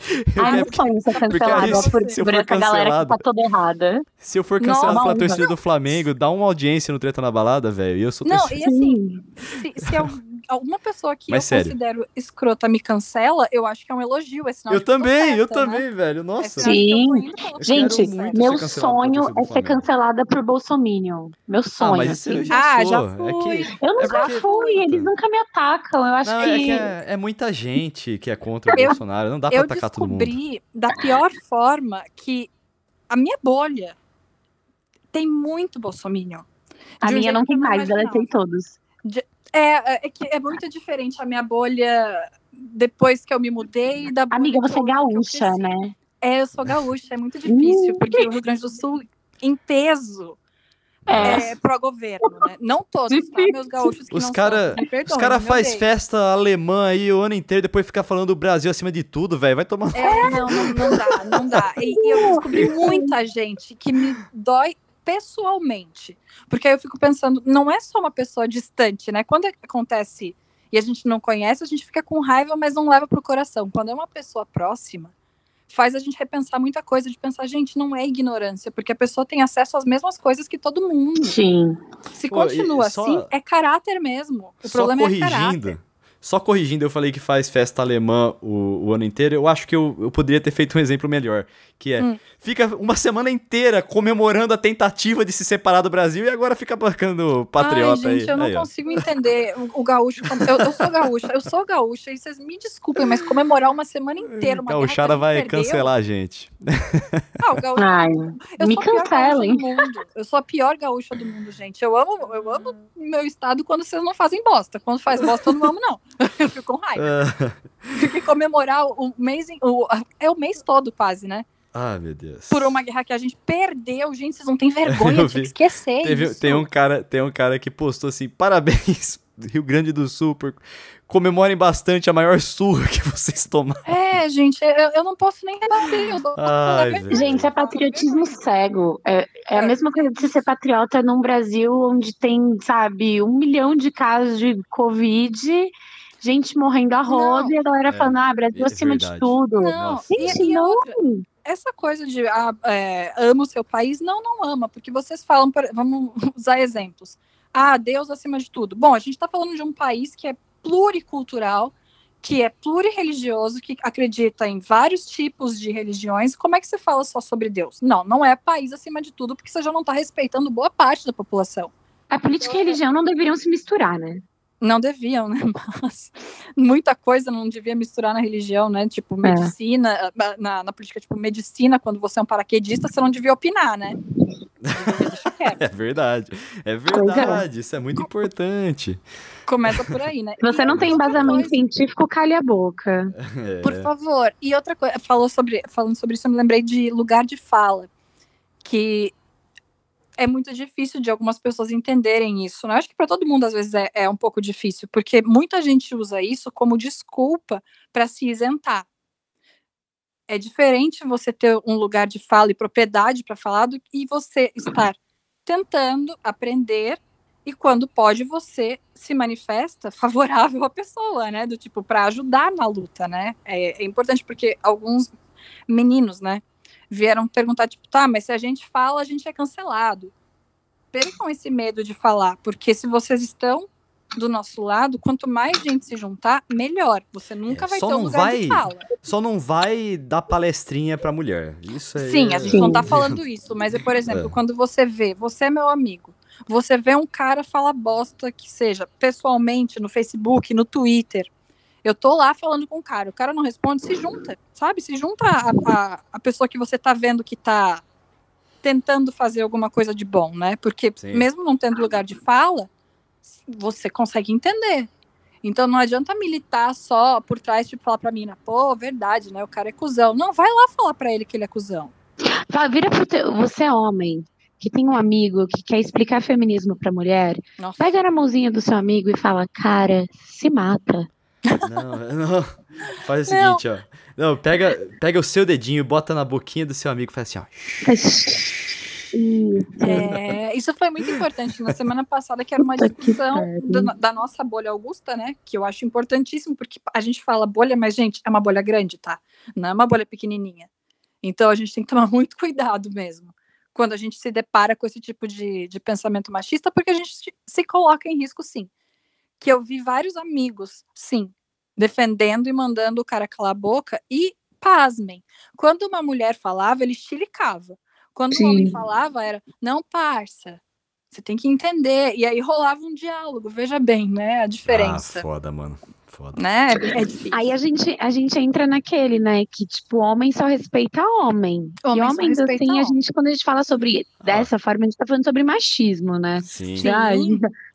Eu quero-
meu sonho ser
porque
cancelado
aí,
ó, por,
se eu
por
for
essa galera que
cancelado-
tá toda errada.
Se eu for cancelado
Nossa.
pela torcida do Flamengo, dá uma audiência no treta na balada, velho. E eu sou
Não,
torcida.
e assim, se, se al- alguma pessoa que
Mas
eu
sério.
considero escrota me cancela, eu acho que é um elogio. É sinal
Eu
de
também, eu
né?
também, velho.
É
Nossa.
de eu tô
Sim.
Eu
Gente, meu sonho é ser cancelada por Bolsominion. Meu
Ah,
sonho.
mas isso eu
assim.
já
Ah, já
É
fui.
que...
Eu
é
nunca
porque-
fui, eles nunca me atacam. Eu acho
Não,
que.
é que é, é muita gente que é contra o
Eu-
Bolsonaro. Não dá pra
Eu
atacar todo mundo.
descobri da pior forma que a minha bolha tem muito bolsominion.
A
de um
minha não tem
eu
mais, deletei
imaginava.
todos.
É, é que é muito diferente a minha bolha depois que eu me mudei da bolha
Amiga, você é gaúcha, né?
É, eu sou gaúcha, é muito difícil, porque o Rio Grande do Sul, em peso,
É.
é, pró-governo, né? Não todos, tá? Meus gaúchos que
Os
não
cara-
são, me
Os caras
meu
faz
bem.
festa alemã aí o ano inteiro, depois fica falando do Brasil acima de tudo, velho. Vai tomar.
É, não, não, não dá, não dá. E, e eu descobri muita gente que me dói pessoalmente. Porque aí eu fico pensando, não é só uma pessoa distante, né? Quando acontece e a gente não conhece, a gente fica com raiva, mas não leva pro coração. Quando é uma pessoa próxima, faz a gente repensar muita coisa, de pensar, gente, não é ignorância, porque a pessoa tem acesso às mesmas coisas que todo mundo.
Sim.
Se
Pô,
continua
só-
assim, é caráter mesmo. O
Só
problema é caráter.
Só corrigindo, eu falei que faz festa alemã o, o ano inteiro. Eu acho que eu, eu poderia ter feito um exemplo melhor. Que é,
Hum.
fica uma semana inteira comemorando a tentativa de se separar do Brasil e agora fica bancando patriota
Ai, gente,
aí.
eu não
Aí, ó.
consigo entender o, o gaúcho. quando- Eu, eu sou gaúcha, eu sou gaúcha, e vocês me desculpem, mas comemorar uma semana inteira uma
o Chara vai
perdeu,
cancelar a gente.
Ah, o gaúcho,
Ai,
eu
me
sou a pior
cancelem.
gaúcha do mundo. Eu sou a pior gaúcha do mundo, gente. Eu amo, eu amo meu estado quando vocês não fazem bosta. Quando faz bosta, eu não amo, não. Eu fico com raiva.
Ah,
Porque comemorar o mês. em- O, é o mês todo, quase, né?
ah, meu Deus.
Por uma guerra que a gente perdeu. Gente, vocês não têm vergonha de esquecer
Teve-
isso.
tem, um cara, tem um cara que postou assim: parabéns, Rio Grande do Sul, por comemorem bastante a maior surra que vocês tomaram.
É, gente, eu, eu não posso nem rebater. Eu
Ai, velho.
Gente, é patriotismo cego. É, é a mesma coisa de você ser patriota num Brasil onde tem, sabe, um milhão de casos de Covid, gente morrendo a roda
Não.
e a galera
É,
falando, ah, Brasil
é
acima
verdade.
de tudo.
Não,
Nossa.
Gente,
e, e
não.
outra, essa coisa de ah, é, ama o seu país, não, não ama, porque vocês falam, vamos usar exemplos. Ah, Deus acima de tudo. Bom, a gente está falando de um país que é pluricultural, que é plurireligioso, que acredita em vários tipos de religiões. Como é que você fala só sobre Deus? Não, não é país acima de tudo, porque você já não está respeitando boa parte da população.
A política e a religião não deveriam se misturar, né?
Não deviam, né? Mas muita coisa não devia misturar na religião, né? Tipo, medicina, na, na política, tipo, medicina, quando você é um paraquedista, você não devia opinar, né?
É verdade. É
é.
verdade. Isso é muito importante.
Começa por aí, né?
Você
E
não tem embasamento científico, cale a boca.
É.
Por favor. E outra coisa, falou sobre, falando sobre isso, eu me lembrei de lugar de fala, que é muito difícil de algumas pessoas entenderem isso, né? Acho que para todo mundo às vezes é, é um pouco difícil, porque muita gente usa isso como desculpa para se isentar. É diferente você ter um lugar de fala e propriedade para falar do, e você estar tentando aprender e quando pode você se manifesta favorável à pessoa, né? Do tipo para ajudar na luta, né? É, é, importante porque alguns meninos, né, vieram perguntar tipo, tá, mas se a gente fala, a gente é cancelado. Percam esse medo de falar, porque se vocês estão do nosso lado, quanto mais gente se juntar, melhor. Você nunca
É,
vai ter um lugar
vai-
de fala.
Só não vai dar palestrinha pra mulher. Isso aí.
Sim, a gente
Sim.
não tá falando isso, mas é, por exemplo,
É.
quando você vê, você é meu amigo, você vê um cara falar bosta que seja pessoalmente no Facebook, no Twitter. Eu tô lá falando com o cara, o cara não responde, se junta, sabe? Se junta a, a, a pessoa que você tá vendo que tá tentando fazer alguma coisa de bom, né? Porque
Sim.
mesmo não tendo lugar de fala, você consegue entender. Então não adianta militar só por trás, tipo, falar pra mina, pô, verdade, né? O cara é cuzão. Não, vai lá falar pra ele que ele é cuzão.
Fala, vira pro teu, você é homem, que tem um amigo que quer explicar feminismo pra mulher,
Nossa.
pega na mãozinha do seu amigo e fala, cara, se mata.
Não, não. Faz o
Não.
seguinte, ó. Não, pega, pega o seu dedinho, bota na boquinha do seu amigo e faz assim, ó.
É, isso foi muito importante na semana passada, que era uma discussão do- da nossa bolha Augusta, né? Que eu acho importantíssimo, porque a gente fala bolha, mas, gente, é uma bolha grande, tá? Não é uma bolha pequenininha. Então a gente tem que tomar muito cuidado mesmo quando a gente se depara com esse tipo de, de pensamento machista, porque a gente se coloca em risco, sim. Que eu vi vários amigos, sim, defendendo e mandando o cara calar a boca e, pasmem, quando uma mulher falava, ele chilicava. Quando um homem
Sim.
falava, era, não, parça, você tem que entender. E aí rolava um diálogo, veja bem, né, a diferença.
Ah, foda, mano. Foda.
né? É difícil.
Aí a gente, a gente entra naquele, né? Que, tipo, homem só respeita homem.
Homem
e
só
homens,
respeita
assim, a
homem.
gente, quando a gente fala sobre dessa forma, a gente tá falando sobre machismo, né?
Sim.
Sim.
Ah, a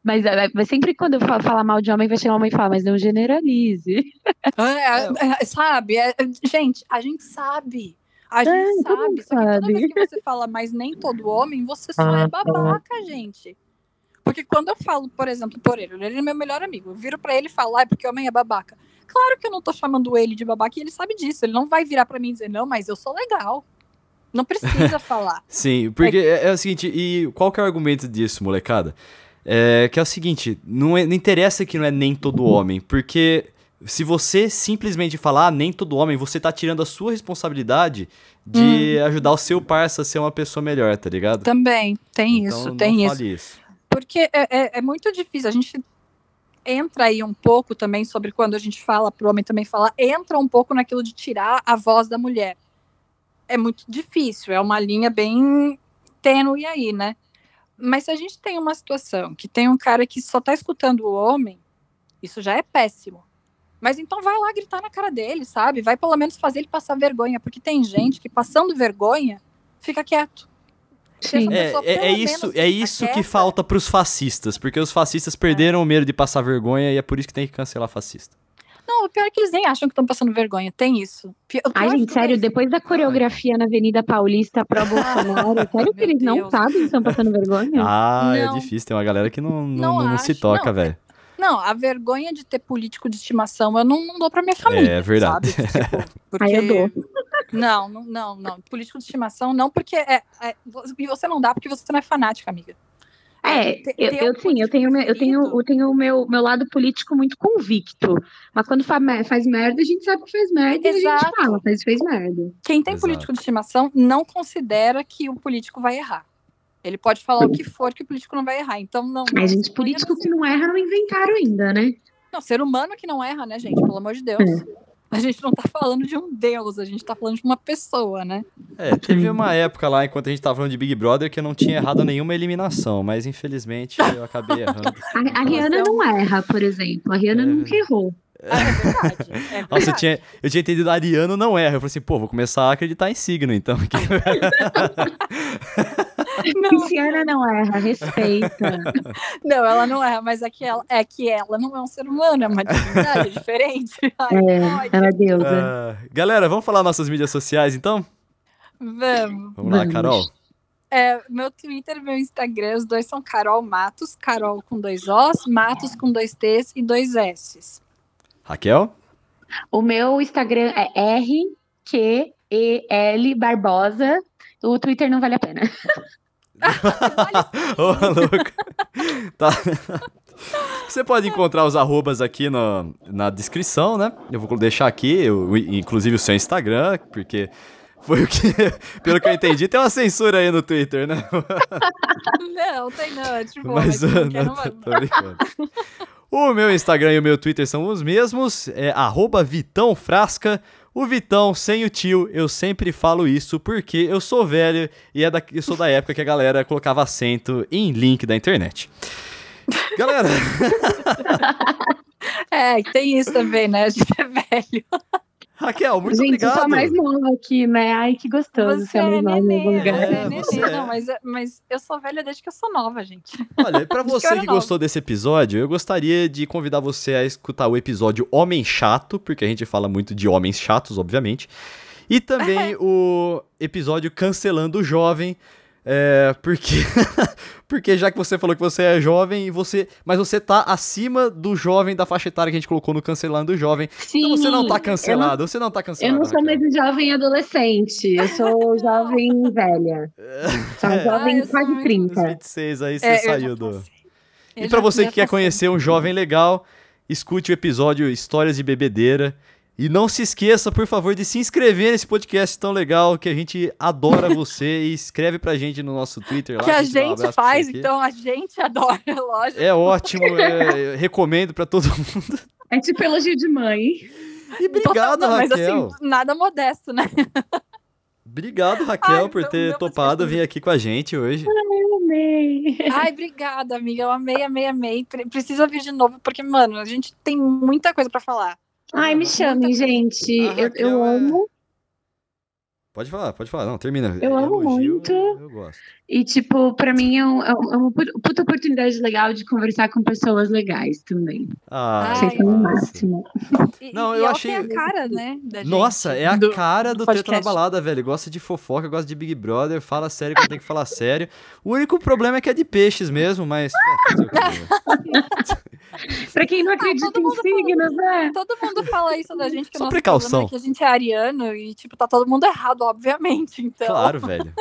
mas, é, mas sempre quando eu falo falar mal de homem, vai chegar um homem e falar, mas não generalize.
É, é, sabe? é, gente, a gente sabe. A gente
É,
sabe. Só que toda
sabe.
vez que você fala, mas nem todo homem, você só é babaca, gente. Porque quando eu falo, por exemplo, por ele, ele é meu melhor amigo. Eu viro pra ele e falo, ah, é porque homem é babaca. Claro que eu não tô chamando ele de babaca e ele sabe disso. Ele não vai virar pra mim e dizer, não, mas eu sou legal. Não precisa falar.
Sim, porque é, é o seguinte, e qual que é o argumento disso, molecada? É que é o seguinte, não, é- não interessa que não é nem todo homem, porque se você simplesmente falar ah, nem todo homem, você tá tirando a sua responsabilidade de
Hum.
ajudar o seu parça a ser uma pessoa melhor, tá ligado?
Também, tem
Então,
isso, tem isso.
isso.
Porque é, é, é muito difícil. A gente entra aí um pouco também sobre quando a gente fala para o homem também falar, entra um pouco naquilo de tirar a voz da mulher. É muito difícil, é uma linha bem tênue aí, né? Mas se a gente tem uma situação que tem um cara que só tá escutando o homem, isso já é péssimo. Mas então vai lá gritar na cara dele, sabe? Vai pelo menos fazer ele passar vergonha, porque tem gente que passando vergonha fica quieto.
Sim.
É, é, é isso, é isso que falta pros fascistas, porque os fascistas perderam o medo de passar vergonha e é por isso que tem que cancelar fascista.
Não, o pior é que eles nem acham que estão passando vergonha. Tem isso.
Ai, gente,
é
sério,
isso.
depois da coreografia na Avenida Paulista pro Bolsonaro, sério que eles não
Deus.
sabem que estão passando vergonha?
Ah, é
Não.
difícil, tem uma galera que não, não,
Não
não se toca,
não.
velho.
Não, a vergonha de ter político de estimação eu não, não dou pra minha família.
É verdade.
Sabe? Tipo, porque...
Aí eu dou.
Não, não, não, não. Político de estimação não, porque é, é- E você não dá porque você não é fanática, amiga.
É,
Ter-
eu, eu sim, eu
político
tenho, eu tenho, eu tenho o meu, meu lado político muito convicto. Mas quando faz merda, a gente sabe que faz merda e a gente
Exato.
fala, mas fez merda.
Quem tem
Exato.
político de estimação não considera que o político vai errar. Ele pode falar o que for que o político não vai errar. Então, não.
Mas, gente, político que não erra não inventaram ainda, né?
Não, ser humano que não erra, né, gente? Pelo amor de Deus. A gente não tá falando de um deus, a gente tá falando de uma pessoa, né?
É, teve uma época lá, enquanto a gente tava falando de Big Brother, que eu não tinha errado nenhuma eliminação, mas infelizmente eu acabei errando.
A, a Rihanna não erra, por exemplo. A Rihanna
É.
nunca errou.
Ah, é verdade. É verdade.
Nossa, eu tinha, eu tinha entendido Ariano não erra. Eu falei assim, pô, vou começar a acreditar em signo, então.
Não,
Luciana não erra, respeita.
não, ela não erra, mas é que ela, é que ela não é um ser humano, é uma divindade é diferente. Ai,
É, ela é deusa.
Ah, galera, vamos falar nossas mídias sociais, então?
Vamos.
Vamos lá,
Vamos.
Carol.
É, meu Twitter e meu Instagram, os dois são Carol Matos, Carol com dois Os, Matos com dois T's e dois S's.
Raquel?
O meu Instagram é E-L Barbosa. O Twitter não vale a pena.
Ô, louco. Tá. Você pode encontrar os arrobas aqui no, na descrição, né? Eu vou deixar aqui, eu- inclusive o seu Instagram, porque foi o que, pelo que eu entendi, tem uma censura aí no Twitter, né?
Não, tem não. É tipo,
Mas,
mas não quero
não,
uma-
tô brincando. O meu Instagram e o meu Twitter são os mesmos, é arroba Vitão Frasca. O Vitão, sem o tio, eu sempre falo isso porque eu sou velho e é da, eu sou da época que a galera colocava acento em link da internet. Galera,
É, tem isso também, né? A gente é velho.
Raquel, muito
Gente,
obrigado.
eu sou a mais nova aqui, né? Ai, que gostoso
Você
ser a
é
mais nova em lugar.
é
É,
nenê.
você é.
Não, mas, mas eu sou velha desde que eu sou nova, gente.
Olha,
que
você que
nova.
gostou desse episódio, eu gostaria de convidar você a escutar o episódio Homem Chato, porque a gente fala muito de homens chatos, obviamente. E também o episódio Cancelando o Jovem. É, porque, porque já que você falou que você é jovem, e você, mas você tá acima do jovem da faixa etária que a gente colocou no Cancelando o Jovem.
Sim,
Então você não tá
eu
cancelado, você não tá
Eu
cancelado.
não sou mais jovem adolescente, eu sou jovem velha. Sou
É.
jovem
Ah, eu sou
quase
muito-
30.
Nos 26 aí você
É, eu
saiu do.
passei.
E
Eu
pra
já-
você que quer
passei.
conhecer um jovem legal, escute o episódio Histórias de Bebedeira. E não se esqueça, por favor, de se inscrever nesse podcast tão legal que a gente adora você e escreve pra gente no nosso Twitter lá.
Que a
um
gente
pra
faz, então a gente adora, lógico.
É ótimo, é, eu recomendo pra todo mundo.
É tipo elogio de mãe.
E obrigado,
Não, mas
Raquel.
assim, nada modesto, né?
Obrigado, Raquel,
Ai,
por ter topado vir aqui com a gente hoje.
Eu amei.
Ai, obrigada, amiga. Eu amei, amei, amei. Pre- Precisa vir de novo, porque, mano, a gente tem muita coisa pra falar.
Ai, me chamem, gente.
A
Eu, eu
é-
amo.
Pode falar, pode falar. Não, termina.
Eu amo
Elogio,
muito.
Eu gosto.
E, tipo, pra mim é, um- é é uma pu- puta oportunidade legal de conversar com pessoas legais também.
Ah,
Vocês são o máximo.
E,
Não,
e
eu
ela
achei-
tem a cara, né?
Nossa, é a
do-
cara do Treta na. Balada, velho. Gosta de fofoca, gosta de Big Brother, fala sério quando tem que falar sério. O único problema é que é de peixes mesmo, mas. é?
Pra quem não acredita
todo
em signos, né?
Todo mundo fala isso da gente, que
Só
o nosso
precaução.
é que a gente é ariano e, tipo, tá todo mundo errado, obviamente. Então,
Claro, velho.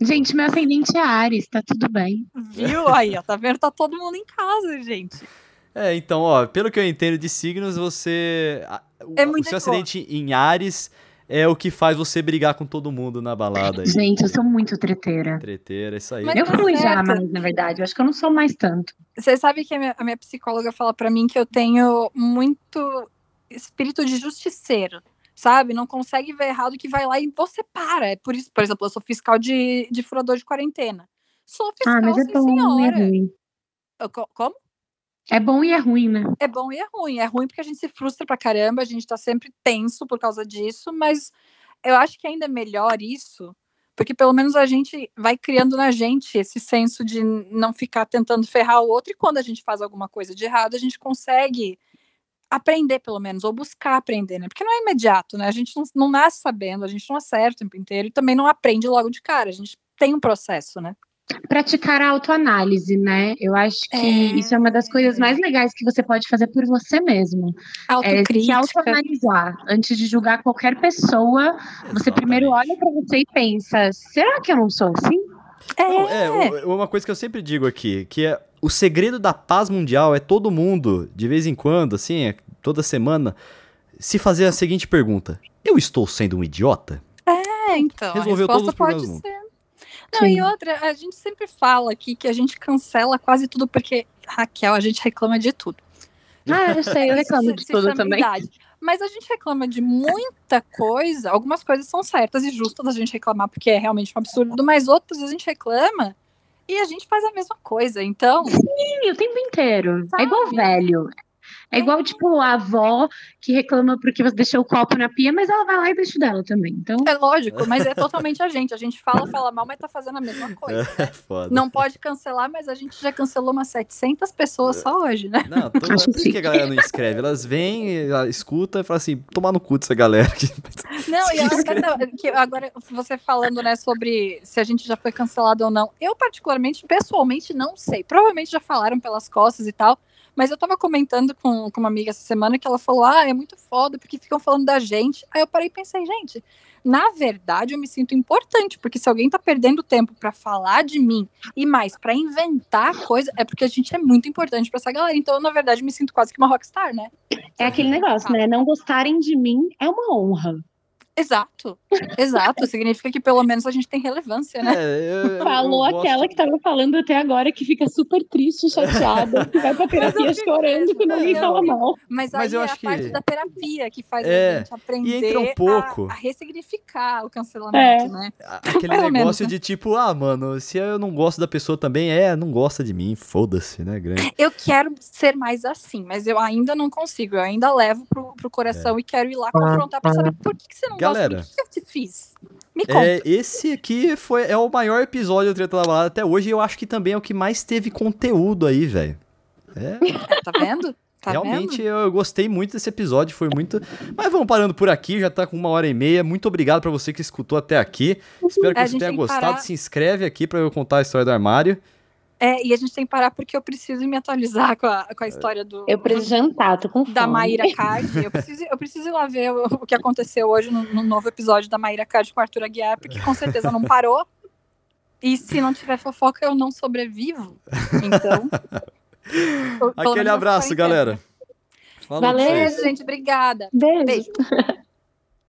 Gente, meu ascendente é Ares, tá tudo bem.
viu? Aí, ó, tá vendo? Tá todo mundo em casa, gente.
É, então, ó, pelo que eu entendo de signos, você.
É
o seu acidente em Ares é o que faz você brigar com todo mundo na balada aí.
Gente, eu sou muito treteira.
Treteira, isso aí.
Mas
Eu
tá
fui já, mas na verdade, eu acho que eu não sou mais tanto.
Você sabe que a minha, a minha psicóloga fala pra mim que eu tenho muito espírito de justiceiro, sabe? Não consegue ver errado que vai lá e você para. É por isso, por exemplo, eu sou fiscal de, de furador de quarentena. Sou fiscal,
Ah, mas é bom é
senhora.
ruim.
Eu co- como?
É bom e é ruim, né?
É bom e é ruim. É ruim porque a gente se frustra pra caramba, a gente tá sempre tenso por causa disso, mas eu acho que ainda é melhor isso, porque pelo menos a gente vai criando na gente esse senso de não ficar tentando ferrar o outro, e quando a gente faz alguma coisa de errado, a gente consegue aprender, pelo menos, ou buscar aprender, né? Porque não é imediato, né? A gente não, não nasce sabendo, a gente não acerta o tempo inteiro e também não aprende logo de cara, a gente tem um processo, né?
Praticar a autoanálise, né? Eu acho que
É.
isso é uma das coisas mais legais que você pode fazer por você mesmo. É se
Autocrítica.
autoanalisar. Antes de julgar qualquer pessoa, você primeiro olha pra você e pensa: será que eu não sou assim?
Não,
É,
é, u- uma coisa que eu sempre digo aqui, que é o segredo da paz mundial é todo mundo, de vez em quando, assim, é, toda semana, se fazer a seguinte pergunta: Eu estou sendo um idiota?
É, então.
Resolveu
a
todos
resposta
os problemas
pode ser. Não,
Sim.
e outra, a gente sempre fala aqui que a gente cancela quase tudo, porque, Raquel, a gente reclama de tudo.
Ah, eu sei, eu reclamo de tudo também.
idade. Mas a gente reclama de muita coisa. Algumas coisas são certas e justas a gente reclamar, porque é realmente um absurdo, mas outras a gente reclama e a gente faz a mesma coisa. Então,
Sim, o tempo inteiro. É igual
Sabe?
velho. É igual, tipo, a avó que reclama porque você deixou o copo na pia, mas ela vai lá e deixa o dela também. Então,
é lógico, mas é totalmente a gente. A gente fala, fala mal, mas tá fazendo a mesma coisa.
É foda.
Não pode cancelar, mas a gente já cancelou umas 700 pessoas só hoje, né?
Não, tô, por
Acho
isso que a galera não escreve. Elas vêm, escuta e fala assim: tomar no cu dessa galera.
Não, e eu até que agora você falando, né, sobre se a gente já foi cancelado ou não. Eu, particularmente, pessoalmente, não sei. Provavelmente já falaram pelas costas e tal, Mas eu tava comentando com, com uma amiga essa semana que ela falou: ah, é muito foda porque ficam falando da gente. Aí eu parei e pensei, gente, na verdade eu me sinto importante, porque se alguém tá perdendo tempo para falar de mim e mais para inventar coisa, é porque a gente é muito importante para essa galera. Então, eu, na verdade, me sinto quase que uma rockstar, né?
É aquele negócio, né? Não gostarem de mim é uma honra.
Exato, exato. Significa que pelo menos a gente tem relevância, né?
É, eu- eu
Falou
gosto-
aquela que tava falando até agora que fica super triste, chateada, que vai pra terapia
eu
chorando que ninguém
eu
fala mal.
Mas,
Mas
aí
eu
é
acho
a parte
que-
da terapia que faz
É,
a gente aprender
entra um
a-
pouco.
A, ressignificar o cancelamento,
É.
né?
Aquele
Pelo
negócio
menos, né?
de tipo, ah, mano, se eu não gosto da pessoa também, é, não gosta de mim, foda-se, né, grande.
Eu quero ser mais assim, mas eu ainda não consigo. Eu ainda levo pro, pro coração e quero ir lá confrontar pra saber por que, que você não
É. Galera,
mim. O que eu te fiz? Me conta.
É, esse aqui foi, é o maior episódio do Treta da Balada até hoje e eu acho que também é o que mais teve conteúdo aí, velho. É,
É, tá vendo? Tá
realmente
vendo?
eu, gostei muito desse episódio, foi muito... Mas vamos parando por aqui, já tá com uma hora e meia. Muito obrigado pra você que escutou até aqui. Espero que
É, a
você tenha gostado.
parar.
Se inscreve aqui pra eu contar a história do armário.
É, e a gente tem que parar porque eu preciso me atualizar com a, com a história do,
Eu preciso jantar, tô com fome.
da Maíra Card. Eu preciso, eu preciso ir lá ver o, o que aconteceu hoje no, no novo episódio da Maíra Card com o Arthur Aguiar, porque com certeza não parou. E se não tiver fofoca, eu não sobrevivo. Então.
Aquele abraço, galera. Falou
Valeu.
gente. Obrigada.
Beijo.
Beijo.